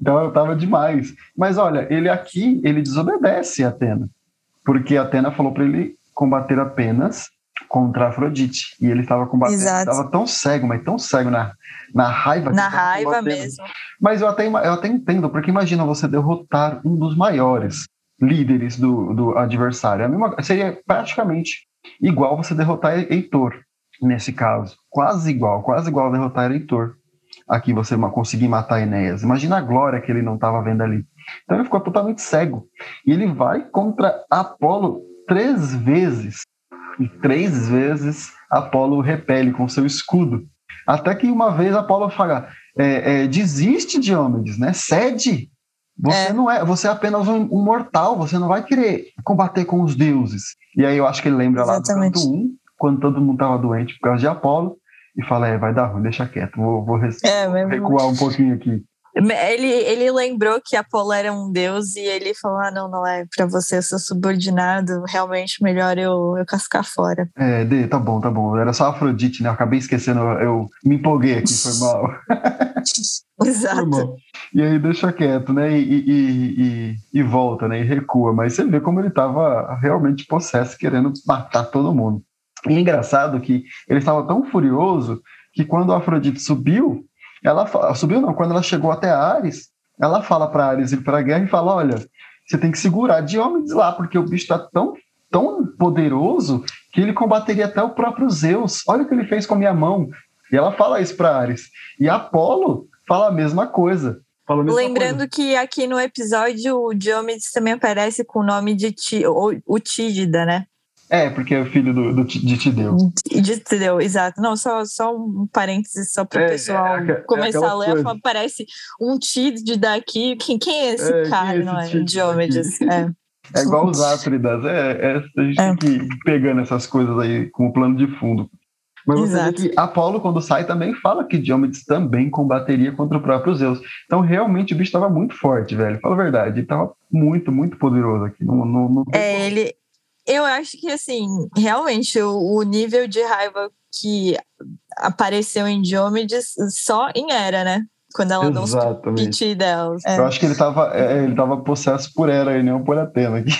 Então eu tava demais. Mas olha, ele aqui, ele desobedece a Atena. Porque a Atena falou para ele combater apenas contra Afrodite. E ele estava combatendo, estava tão cego, mas tão cego na, na raiva. Na raiva mesmo. Mas eu até, eu até entendo, porque imagina você derrotar um dos maiores líderes do, do adversário. A mesma, seria praticamente igual você derrotar Heitor, nesse caso. Quase igual, quase igual derrotar Heitor aqui você conseguir matar Enéas. Imagina a glória que ele não estava vendo ali. Então ele ficou totalmente cego. E ele vai contra Apolo três vezes. E três vezes Apolo repele com seu escudo. Até que uma vez Apolo fala: é, é, desiste, Diomedes, né? Cede. Você é. não é, você é apenas um, um, mortal, você não vai querer combater com os deuses. E aí eu acho que ele lembra Exatamente. lá do canto 1, quando todo mundo estava doente por causa de Apolo, e fala: é, vai dar ruim, deixa quieto, vou, vou é, recuar um pouquinho aqui. Ele, ele lembrou que Apolo era um deus e ele falou: ah, não, não é para você, eu sou subordinado, realmente melhor eu, eu cascar fora. É, Dê, tá bom, tá bom. Era só Afrodite, né? Eu acabei esquecendo, eu me empolguei aqui, foi mal. Exato. E aí deixa quieto, né? E, e, e, e, volta, né? E recua. Mas você vê como ele estava realmente possesso, querendo matar todo mundo. E é engraçado que ele estava tão furioso que quando a Afrodite subiu, ela subiu não, quando ela chegou até Ares, ela fala para Ares ir para a guerra e fala: olha, você tem que segurar Diomedes lá, porque o bicho está tão, tão poderoso que ele combateria até o próprio Zeus. Olha o que ele fez com a minha mão. E ela fala isso para Ares. E Apolo fala a mesma coisa. Lembrando coisa. que aqui no episódio o Diomedes também aparece com o nome de Ti, o, o Tídida, né? É, porque é o filho do, do, de Tideu. De Tideu, exato. Não, só, só um parênteses, só para o é, pessoal é, é, começar a ler. Coisas. Parece um Tídida aqui. Quem, quem é esse é, cara? É esse não é? Diomedes. É. é igual os Átridas. É, a gente tem que ir pegando essas coisas aí como plano de fundo. Mas você Exato. vê que Apolo, quando sai, também fala que Diomedes também combateria contra o próprio Zeus. Então, realmente, o bicho estava muito forte, velho. Fala a verdade. Ele estava muito, muito poderoso aqui. Não, não, não é, ele, eu acho que, assim, realmente, o, o nível de raiva que apareceu em Diomedes só em Era, né? Quando ela dá um piti dela. É. Eu acho que ele estava é, ele tava possesso por Era e não por Atena aqui.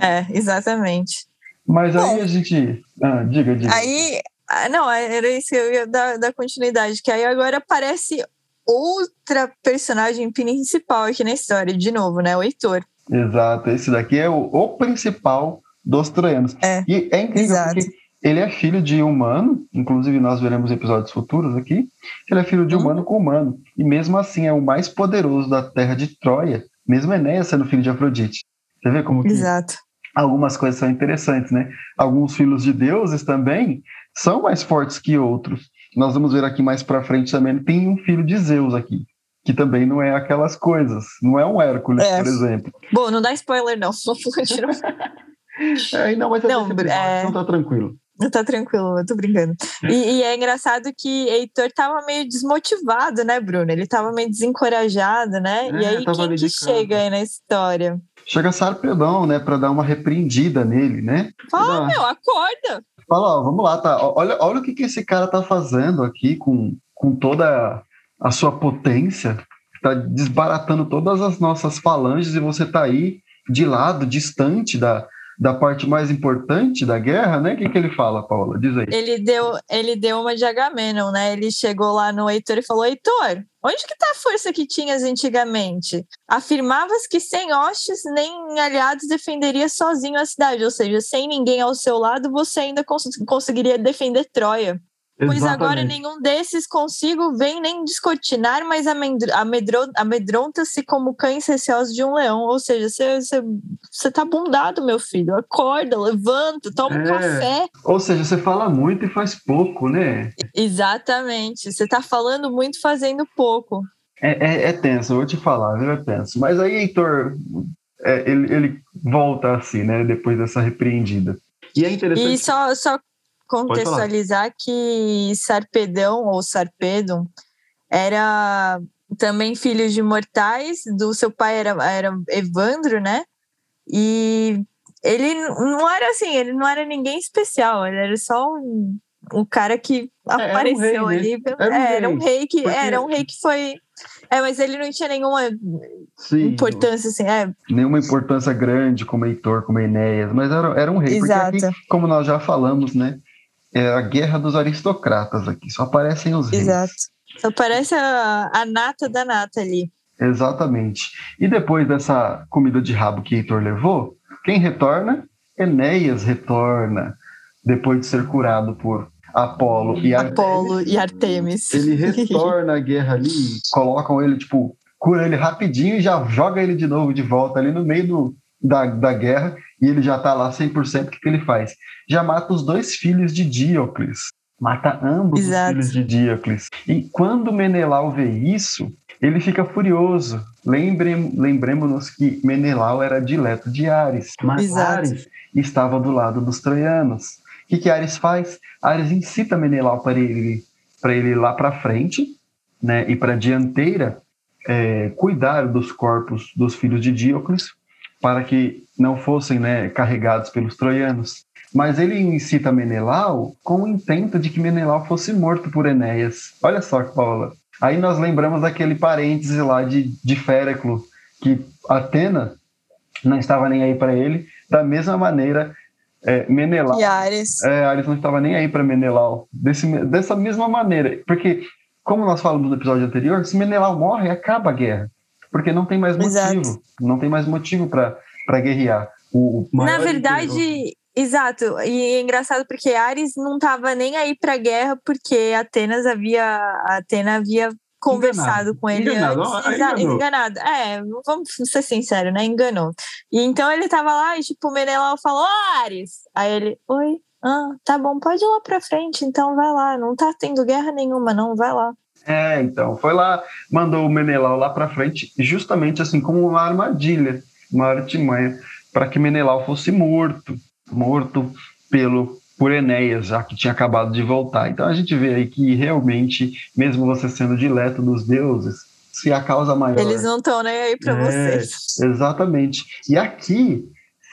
é, exatamente. Mas Bom, aí a gente. Ah, diga, diga. Aí. Ah, não, era isso que eu ia dar, dar continuidade, que aí agora aparece outra personagem principal aqui na história, de novo, né? O Heitor. Exato, esse daqui é o, o principal dos troianos. É, e é incrível exato. porque ele é filho de humano, inclusive nós veremos episódios futuros aqui, ele é filho de uhum. humano com humano, e mesmo assim é o mais poderoso da terra de Troia, mesmo Enéas sendo filho de Afrodite. Você vê como que Exato. algumas coisas são interessantes, né? Alguns filhos de deuses também são mais fortes que outros. Nós vamos ver aqui mais para frente também, tem um filho de Zeus aqui que também não é aquelas coisas. Não é um Hércules, é. por exemplo. Bom, não dá spoiler, não. Só é, não, mas não, é... não tá tranquilo. Não tá tranquilo, eu tô brincando. E, e, é engraçado que Heitor tava meio desmotivado, né, Bruno? Ele tava meio desencorajado, né? É, e aí, quem que chega aí na história? Chega Sarpedão, né, pra dar uma repreendida nele, né? Fala, meu, acorda! Fala, ó, vamos lá, tá? Olha, olha o que, que esse cara tá fazendo aqui com, com toda a sua potência, está desbaratando todas as nossas falanges e você está aí de lado, distante da, da parte mais importante da guerra, né? O que, que ele fala, Paula? Diz aí. Ele deu, ele deu uma de Agamenon, né? Ele chegou lá no Heitor e falou: Heitor, onde que tá a força que tinhas antigamente? Afirmavas que sem hostes nem aliados defenderia sozinho a cidade, ou seja, sem ninguém ao seu lado, você ainda cons conseguiria defender Troia. Pois agora nenhum desses consigo vem nem descortinar, mas amedronta-se como cães receosos de um leão. Ou seja, você tá bundado, meu filho. Acorda, levanta, toma é. um café. Ou seja, você fala muito e faz pouco, né? Exatamente. Você tá falando muito fazendo pouco. É, é, é tenso, eu vou te falar, viu? É tenso. Mas aí, Heitor, é, ele, ele volta assim, né? Depois dessa repreendida. E é interessante. E só, só contextualizar que Sarpedão ou Sarpedon era também filho de mortais, do seu pai era, era Evandro, né? E ele não era assim, ele não era ninguém especial, ele era só um, um cara que é, apareceu um rei, ali. Né? Era, um, é, era um rei que Porque... era um rei que foi. É, mas ele não tinha nenhuma Sim, importância, assim. É. Nenhuma importância grande como Heitor, como Enéas, mas era, era um rei. Exato. Porque aqui, como nós já falamos, né? É a guerra dos aristocratas aqui, só aparecem os reis. Exato. Só aparece a, a nata da nata ali. Exatamente. E depois dessa comida de rabo que Heitor levou, quem retorna? Enéas retorna, depois de ser curado por Apolo e Artemis. Apolo e Artemis. Ele retorna à guerra ali, colocam ele, tipo, cura ele rapidinho e já joga ele de novo de volta ali no meio do, da, da guerra e ele já está lá 100%, o que, que ele faz? Já mata os dois filhos de Diocles. Mata ambos Exato. os filhos de Diocles. E quando Menelau vê isso, ele fica furioso. Lembrem, lembremos-nos que Menelau era dileto de Ares, mas Exato. Ares estava do lado dos troianos. O que, que Ares faz? Ares incita Menelau para ele, para ele ir lá para frente né, e para a dianteira é, cuidar dos corpos dos filhos de Diocles para que não fossem né, carregados pelos troianos. Mas ele incita Menelau com o intento de que Menelau fosse morto por Enéas. Olha só, Paula. Aí nós lembramos daquele parêntese lá de, de Féreclo, que Atena não estava nem aí para ele, da mesma maneira é, Menelau. E Ares. É, Ares não estava nem aí para Menelau. Desse, dessa mesma maneira. Porque, como nós falamos no episódio anterior, se Menelau morre, acaba a guerra porque não tem mais motivo, Exato. não tem mais motivo para guerrear. O Na verdade, Exato, e é engraçado porque Ares não estava nem aí para a guerra porque Atenas havia Atena havia conversado enganado. com ele enganado. antes. Ah, enganou. enganado. É, vamos ser sinceros, né? Enganou. E então ele tava lá e tipo o Menelau falou: "Ô, Ares". Aí ele: "Oi. Ah, tá bom, pode ir lá para frente, então vai lá. Não tá tendo guerra nenhuma, não, vai lá". É, então, foi lá, mandou o Menelau lá para frente, justamente assim como uma armadilha, uma artimanha, para que Menelau fosse morto, morto pelo por Enéas, já que tinha acabado de voltar. Então a gente vê aí que realmente, mesmo você sendo dileto dos deuses, se a causa maior. Eles não estão nem aí para É, vocês. Exatamente. E aqui,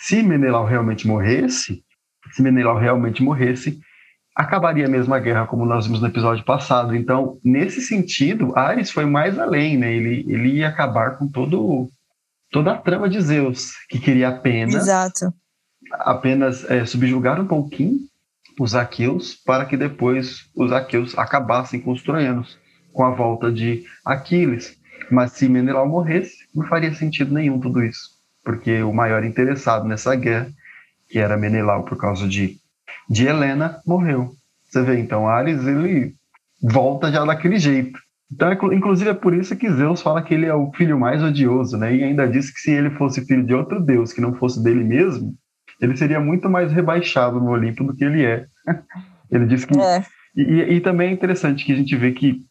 se Menelau realmente morresse, se Menelau realmente morresse, acabaria mesmo a guerra, como nós vimos no episódio passado. Então, nesse sentido, Ares foi mais além, né? Ele, ele ia acabar com todo, toda a trama de Zeus, que queria apenas, Exato. apenas é, subjugar um pouquinho os aqueus, para que depois os aqueus acabassem com os troianos, com a volta de Aquiles. Mas se Menelau morresse, não faria sentido nenhum tudo isso, porque o maior interessado nessa guerra, que era Menelau por causa de, de Helena, morreu. Você vê, então, Ares, ele volta já daquele jeito. Então, inclusive, é por isso que Zeus fala que ele é o filho mais odioso, né? E ainda diz que se ele fosse filho de outro deus, que não fosse dele mesmo, ele seria muito mais rebaixado no Olimpo do que ele é. ele diz que. É. E, e, também é interessante que a gente vê que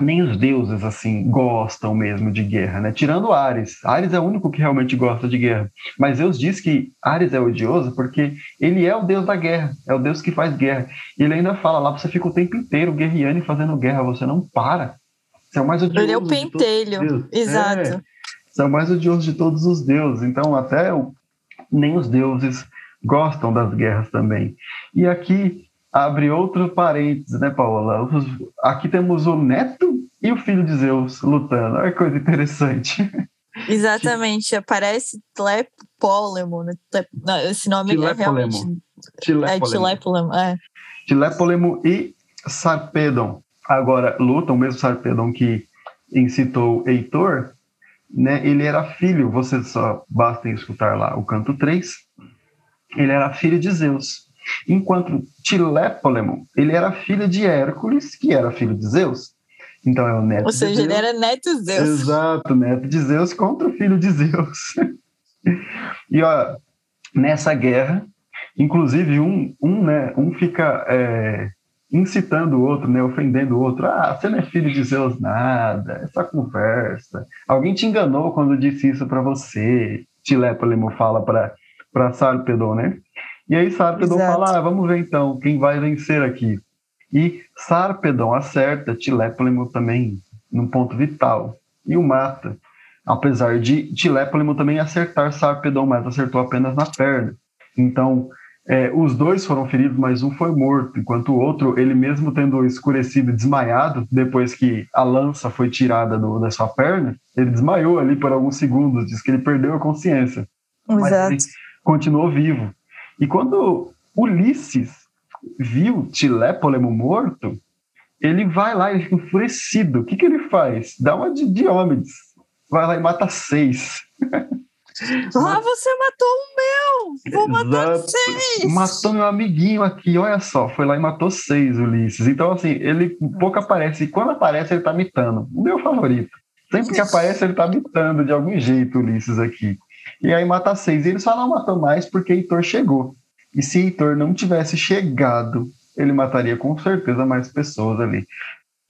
nem os deuses assim gostam mesmo de guerra, né? Tirando Ares. Ares é o único que realmente gosta de guerra. Mas Zeus diz que Ares é odioso porque ele é o deus da guerra, é o deus que faz guerra. E ele ainda fala lá, você fica o tempo inteiro guerreando e fazendo guerra, você não para. Você é o mais odioso. Ele é o pentelho. Exato. É, você é o mais odioso de todos os deuses. Então, até o, nem os deuses gostam das guerras também. E aqui abre outro parênteses, né, Paola? Aqui temos o neto e o filho de Zeus lutando. Olha que coisa interessante. Exatamente, aparece Tlepólemo, né? Não, esse nome é realmente... Tilépolemo. É, Tilépolemo, é. E Sarpedon. Agora, lutam, o mesmo Sarpedon que incitou Heitor, né, ele era filho, vocês só bastem escutar lá o canto 3, ele era filho de Zeus. Enquanto Tilépolemo, ele era filho de Hércules, que era filho de Zeus. Então é o neto Ou seja, de Zeus. ele era neto de Zeus. Exato, neto de Zeus contra o filho de Zeus. e ó, nessa guerra, inclusive um, um, né, um fica é, incitando o outro, né, ofendendo o outro. Ah, você não é filho de Zeus nada, é só conversa. Alguém te enganou quando disse isso para você. Tilépolemo fala para para Sarpedon, né? E aí Sarpedon Exato. fala, ah, vamos ver então quem vai vencer aqui. E Sarpedon acerta Tilépolemo também num ponto vital e o mata. Apesar de Tilépolemo também acertar Sarpedon, mas acertou apenas na perna. Então, é, os dois foram feridos, mas um foi morto, enquanto o outro, ele mesmo tendo escurecido e desmaiado, depois que a lança foi tirada do, da sua perna, ele desmaiou ali por alguns segundos, diz que ele perdeu a consciência. Mas Exato. ele continuou vivo. E quando Ulisses viu Tilépolemo morto, ele vai lá, ele fica enfurecido. O que, que ele faz? Dá uma de Diomedes. Vai lá e mata seis. Ah, você matou o meu! Vou matar Exato. seis! Matou meu amiguinho aqui, olha só. Foi lá e matou seis, Ulisses. Então, assim, ele pouco aparece. E quando aparece, ele tá mitando. O meu favorito. Sempre que aparece, ele tá mitando de algum jeito, Ulisses aqui. E aí mata seis. E ele só não matou mais porque Heitor chegou. E se Heitor não tivesse chegado, ele mataria com certeza mais pessoas ali.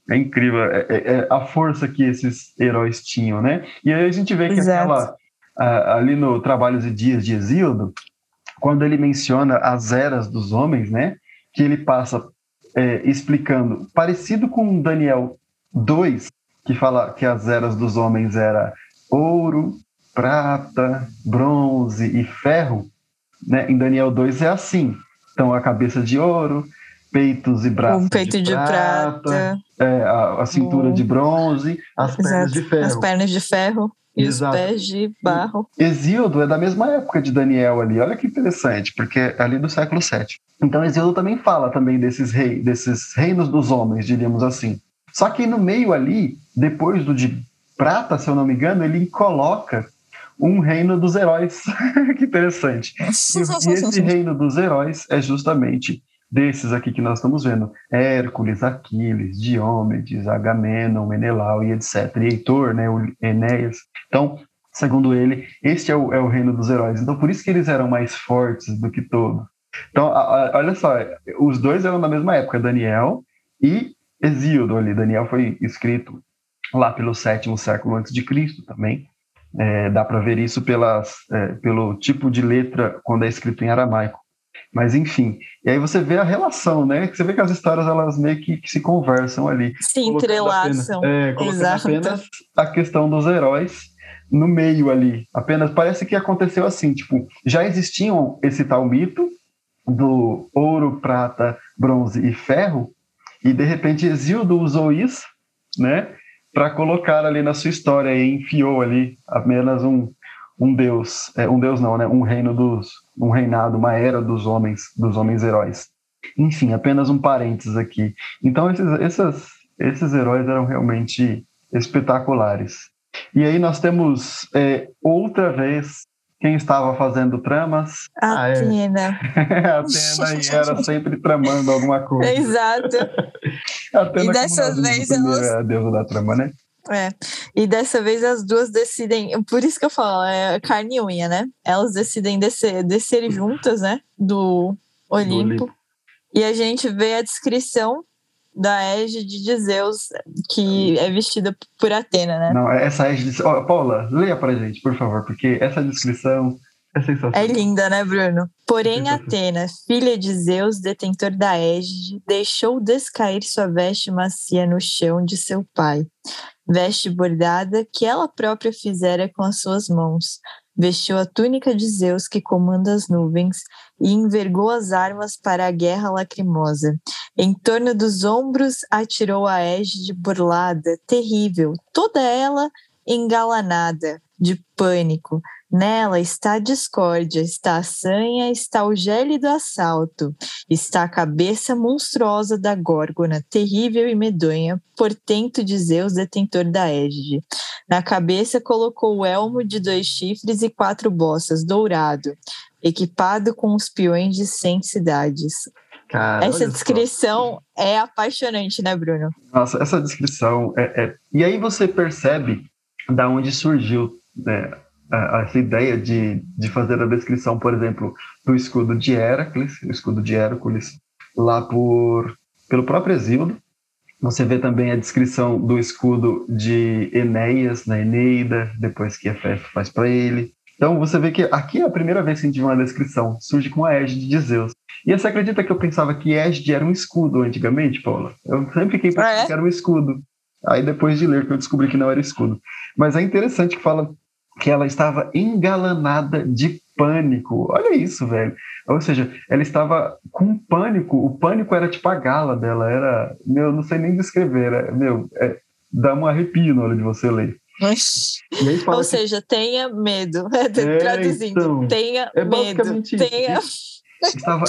É incrível é, é, é a força que esses heróis tinham, né? E aí a gente vê que Exato. aquela, ali no Trabalhos e Dias de Hesíodo, quando ele menciona as eras dos homens, né? Que ele passa é, explicando, parecido com Daniel 2, que fala que as eras dos homens era ouro, prata, bronze e ferro, né? Em Daniel 2 é assim. Então a cabeça de ouro, peitos e braços Um peito de, prata, é, a, a cintura Bom. de bronze, as pernas exato. de ferro. as pernas de ferro Exato. os pés de barro. Hesíodo é da mesma época de Daniel ali. Olha que interessante, porque é ali do século VII. Então Hesíodo também fala também desses reis, desses reinos dos homens, diríamos assim. Só que no meio ali, depois do de prata, se eu não me engano, ele coloca um reino dos heróis. que interessante. E, e esse reino dos heróis é justamente desses aqui que nós estamos vendo: Hércules, Aquiles, Diomedes, Agamenon, Menelau e etc. E Heitor, né, Enéas. Então, segundo ele, este é o, é o reino dos heróis. Então, por isso que eles eram mais fortes do que todos. Então, a, a, olha só, os dois eram da mesma época, Daniel e Exíodo ali. Daniel foi escrito lá pelo sétimo século antes de Cristo também. É, dá para ver isso pelas, é, pelo tipo de letra quando é escrito em aramaico. Mas enfim, e aí você vê a relação, né? Você vê que as histórias elas meio que, que se conversam ali. Se entrelaçam. É, Exato. apenas a questão dos heróis no meio ali. Apenas parece que aconteceu assim, tipo, já existiam esse tal mito do ouro, prata, bronze e ferro, e de repente Exildo usou isso, né, para colocar ali na sua história e enfiou ali apenas um, um deus, é, um deus não, né, um reino dos, um reinado, uma era dos homens, dos homens heróis. Enfim, apenas um parênteses aqui. Então esses, esses, esses heróis eram realmente espetaculares. E aí nós temos é, outra vez quem estava fazendo tramas? A Atena. a Atena e era sempre tramando alguma coisa. Exato. Atena, e dessa vez elas... É a deusa da trama, né? É, e dessa vez as duas decidem, por isso que eu falo, é carne e unha, né? Elas decidem descer, descer juntas, né? Do Olimpo. Do Olimpo. E a gente vê a descrição da égide de Zeus, que é vestida por Atena, né? Não, essa égide... Oh, Paula, leia pra gente, por favor, porque essa descrição é sensacional. É linda, né, Bruno? Porém, Atena, filha de Zeus, detentor da égide, deixou descair sua veste macia no chão de seu pai. Veste bordada que ela própria fizera com as suas mãos, vestiu a túnica de Zeus que comanda as nuvens e envergou as armas para a guerra lacrimosa. Em torno dos ombros atirou a égide burlada, terrível, toda ela engalanada, de pânico, Nela está a discórdia, está a sanha, está o gélido assalto, está a cabeça monstruosa da górgona, terrível e medonha, portento de Zeus, detentor da égide. Na cabeça colocou o elmo de dois chifres e quatro bossas, dourado, equipado com os peões de cem cidades. Cara, essa descrição só. é apaixonante, né, Bruno? Nossa, essa descrição é, é... E aí você percebe da onde surgiu né, essa ideia de, de fazer a descrição, por exemplo, do escudo de Heracles, o escudo de Hércules, lá por, pelo próprio Exildo. Você vê também a descrição do escudo de Enéas na Eneida, depois que a Hefesto faz para ele. Então você vê que aqui é a primeira vez que a gente vê uma descrição, surge com a égide de Zeus. E você acredita que eu pensava que égide era um escudo antigamente, Paula? Eu sempre fiquei pensando ah, é? que era um escudo. Aí depois de ler que eu descobri que não era escudo. Mas é interessante que fala que ela estava engalanada de pânico. Olha isso, velho. Ou seja, ela estava com pânico. O pânico era tipo a gala dela. Era, meu, não sei nem descrever. Era, meu, é, dá um arrepio na hora de você ler. Ou que... seja, tenha medo. É, Traduzindo, então, tenha é medo. Tenha... Estava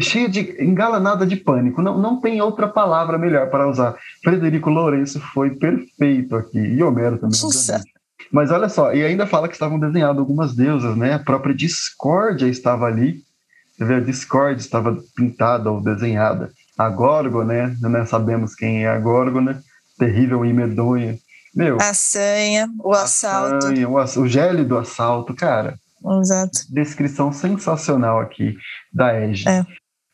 cheia de engalanada de pânico. Não, não tem outra palavra melhor para usar. Frederico Lourenço foi perfeito aqui. E Homero também. Mas olha só, e ainda fala que estavam desenhadas algumas deusas, né? A própria discórdia estava ali. Você vê, a discórdia estava pintada ou desenhada. A Górgona, né? Nós sabemos quem é a Górgona, terrível e medonha. Meu, a sanha, o assalto. Sanha, o, o gélido assalto, cara. Exato. Descrição sensacional aqui da Ege. É.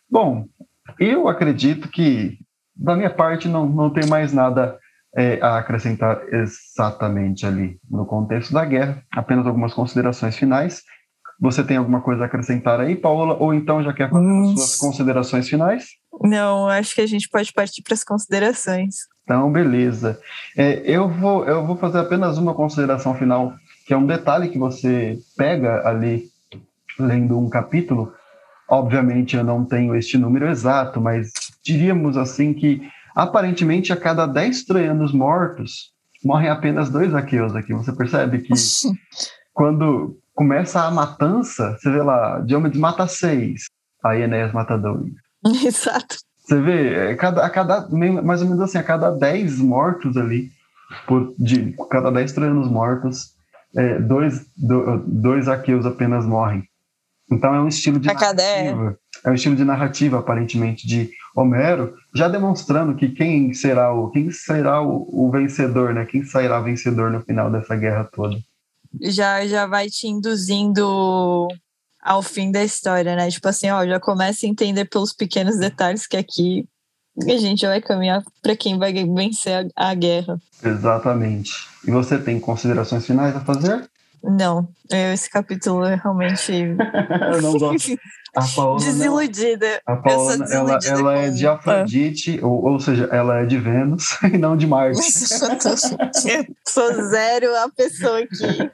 Bom, eu acredito que, da minha parte, não, não tem mais nada é, a acrescentar exatamente ali no contexto da guerra. Apenas algumas considerações finais. Você tem alguma coisa a acrescentar aí, Paola? Ou então já quer fazer as suas considerações finais? Não, acho que a gente pode partir para as considerações. Então, beleza. É, eu, vou, eu vou fazer apenas uma consideração final, que é um detalhe que você pega ali lendo um capítulo. Obviamente, eu não tenho este número exato, mas diríamos assim que Aparentemente, a cada 10 troianos mortos, morrem apenas dois aqueus aqui. Você percebe que quando começa a matança, você vê lá, Diomedes mata seis, aí Enéas mata dois. Exato. Você vê, é, cada, a cada, mais ou menos assim, a cada 10 mortos ali, por, de cada 10 troianos mortos, é, dois, do, dois aqueus apenas morrem. Então é um estilo de narrativa. É um estilo de narrativa, aparentemente, de Homero, já demonstrando que quem será o quem será o, o vencedor, né? Quem sairá vencedor no final dessa guerra toda. Já, já vai te induzindo ao fim da história, né? Tipo assim, ó, já começa a entender pelos pequenos detalhes que aqui a gente vai caminhar para quem vai vencer a, a guerra. Exatamente. E você tem considerações finais a fazer? Não, esse capítulo é realmente. eu não gosto. A Paola desiludida. A Paola, ela, ela é de Afrodite, ah. ou, ou seja, ela é de Vênus e não de Marte. sou zero a pessoa que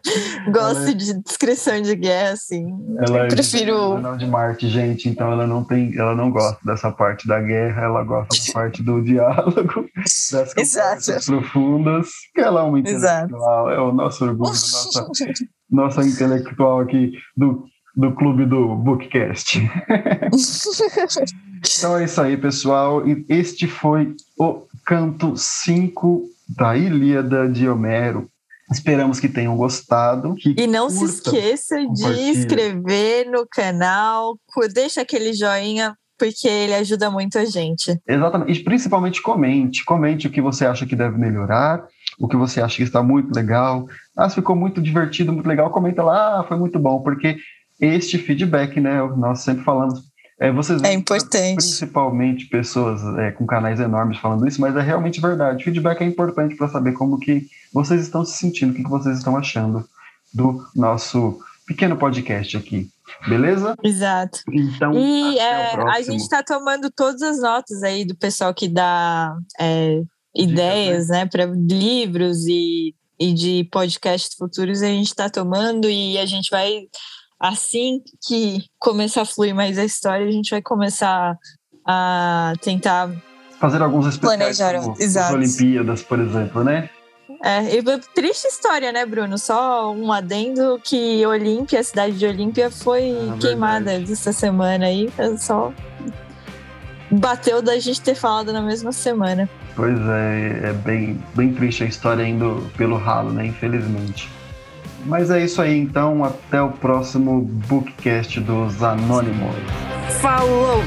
gosta é... de descrição de guerra, assim. Ela é prefiro. De, não de Marte, gente, então ela não tem, ela não gosta dessa parte da guerra, ela gosta da parte do diálogo, das conversas profundas, que ela é uma intelectual, Exato. é o nosso orgulho, nossa, nossa intelectual aqui do do clube do Bookcast. então é isso aí, pessoal. Este foi o canto 5 da Ilíada de Homero. Esperamos que tenham gostado. Que e não se esqueça de inscrever no canal, deixa aquele joinha, porque ele ajuda muito a gente. Exatamente. E principalmente comente. Comente o que você acha que deve melhorar, o que você acha que está muito legal. Ah, ficou muito divertido, muito legal, comenta lá, ah, foi muito bom, porque este feedback, né? Nós sempre falamos. É, vocês é importante. Principalmente pessoas é, com canais enormes falando isso, mas é realmente verdade. Feedback é importante para saber como que vocês estão se sentindo, o que, que vocês estão achando do nosso pequeno podcast aqui. Beleza? Exato. Então, e é, a gente está tomando todas as notas aí do pessoal que dá é, ideias, né, para livros e, e de podcasts futuros. A gente está tomando e a gente vai assim que começar a fluir mais a história, a gente vai começar a tentar fazer alguns especiais como as Olimpíadas, por exemplo, né? É, e triste história, né, Bruno? Só um adendo que Olímpia, a cidade de Olímpia, foi ah, queimada verdade. essa semana aí. É só bateu da gente ter falado na mesma semana. Pois é, é bem, bem triste a história indo pelo ralo, né? Infelizmente. Mas é isso aí, então. Até o próximo Bookcast dos Anônimos. Falou!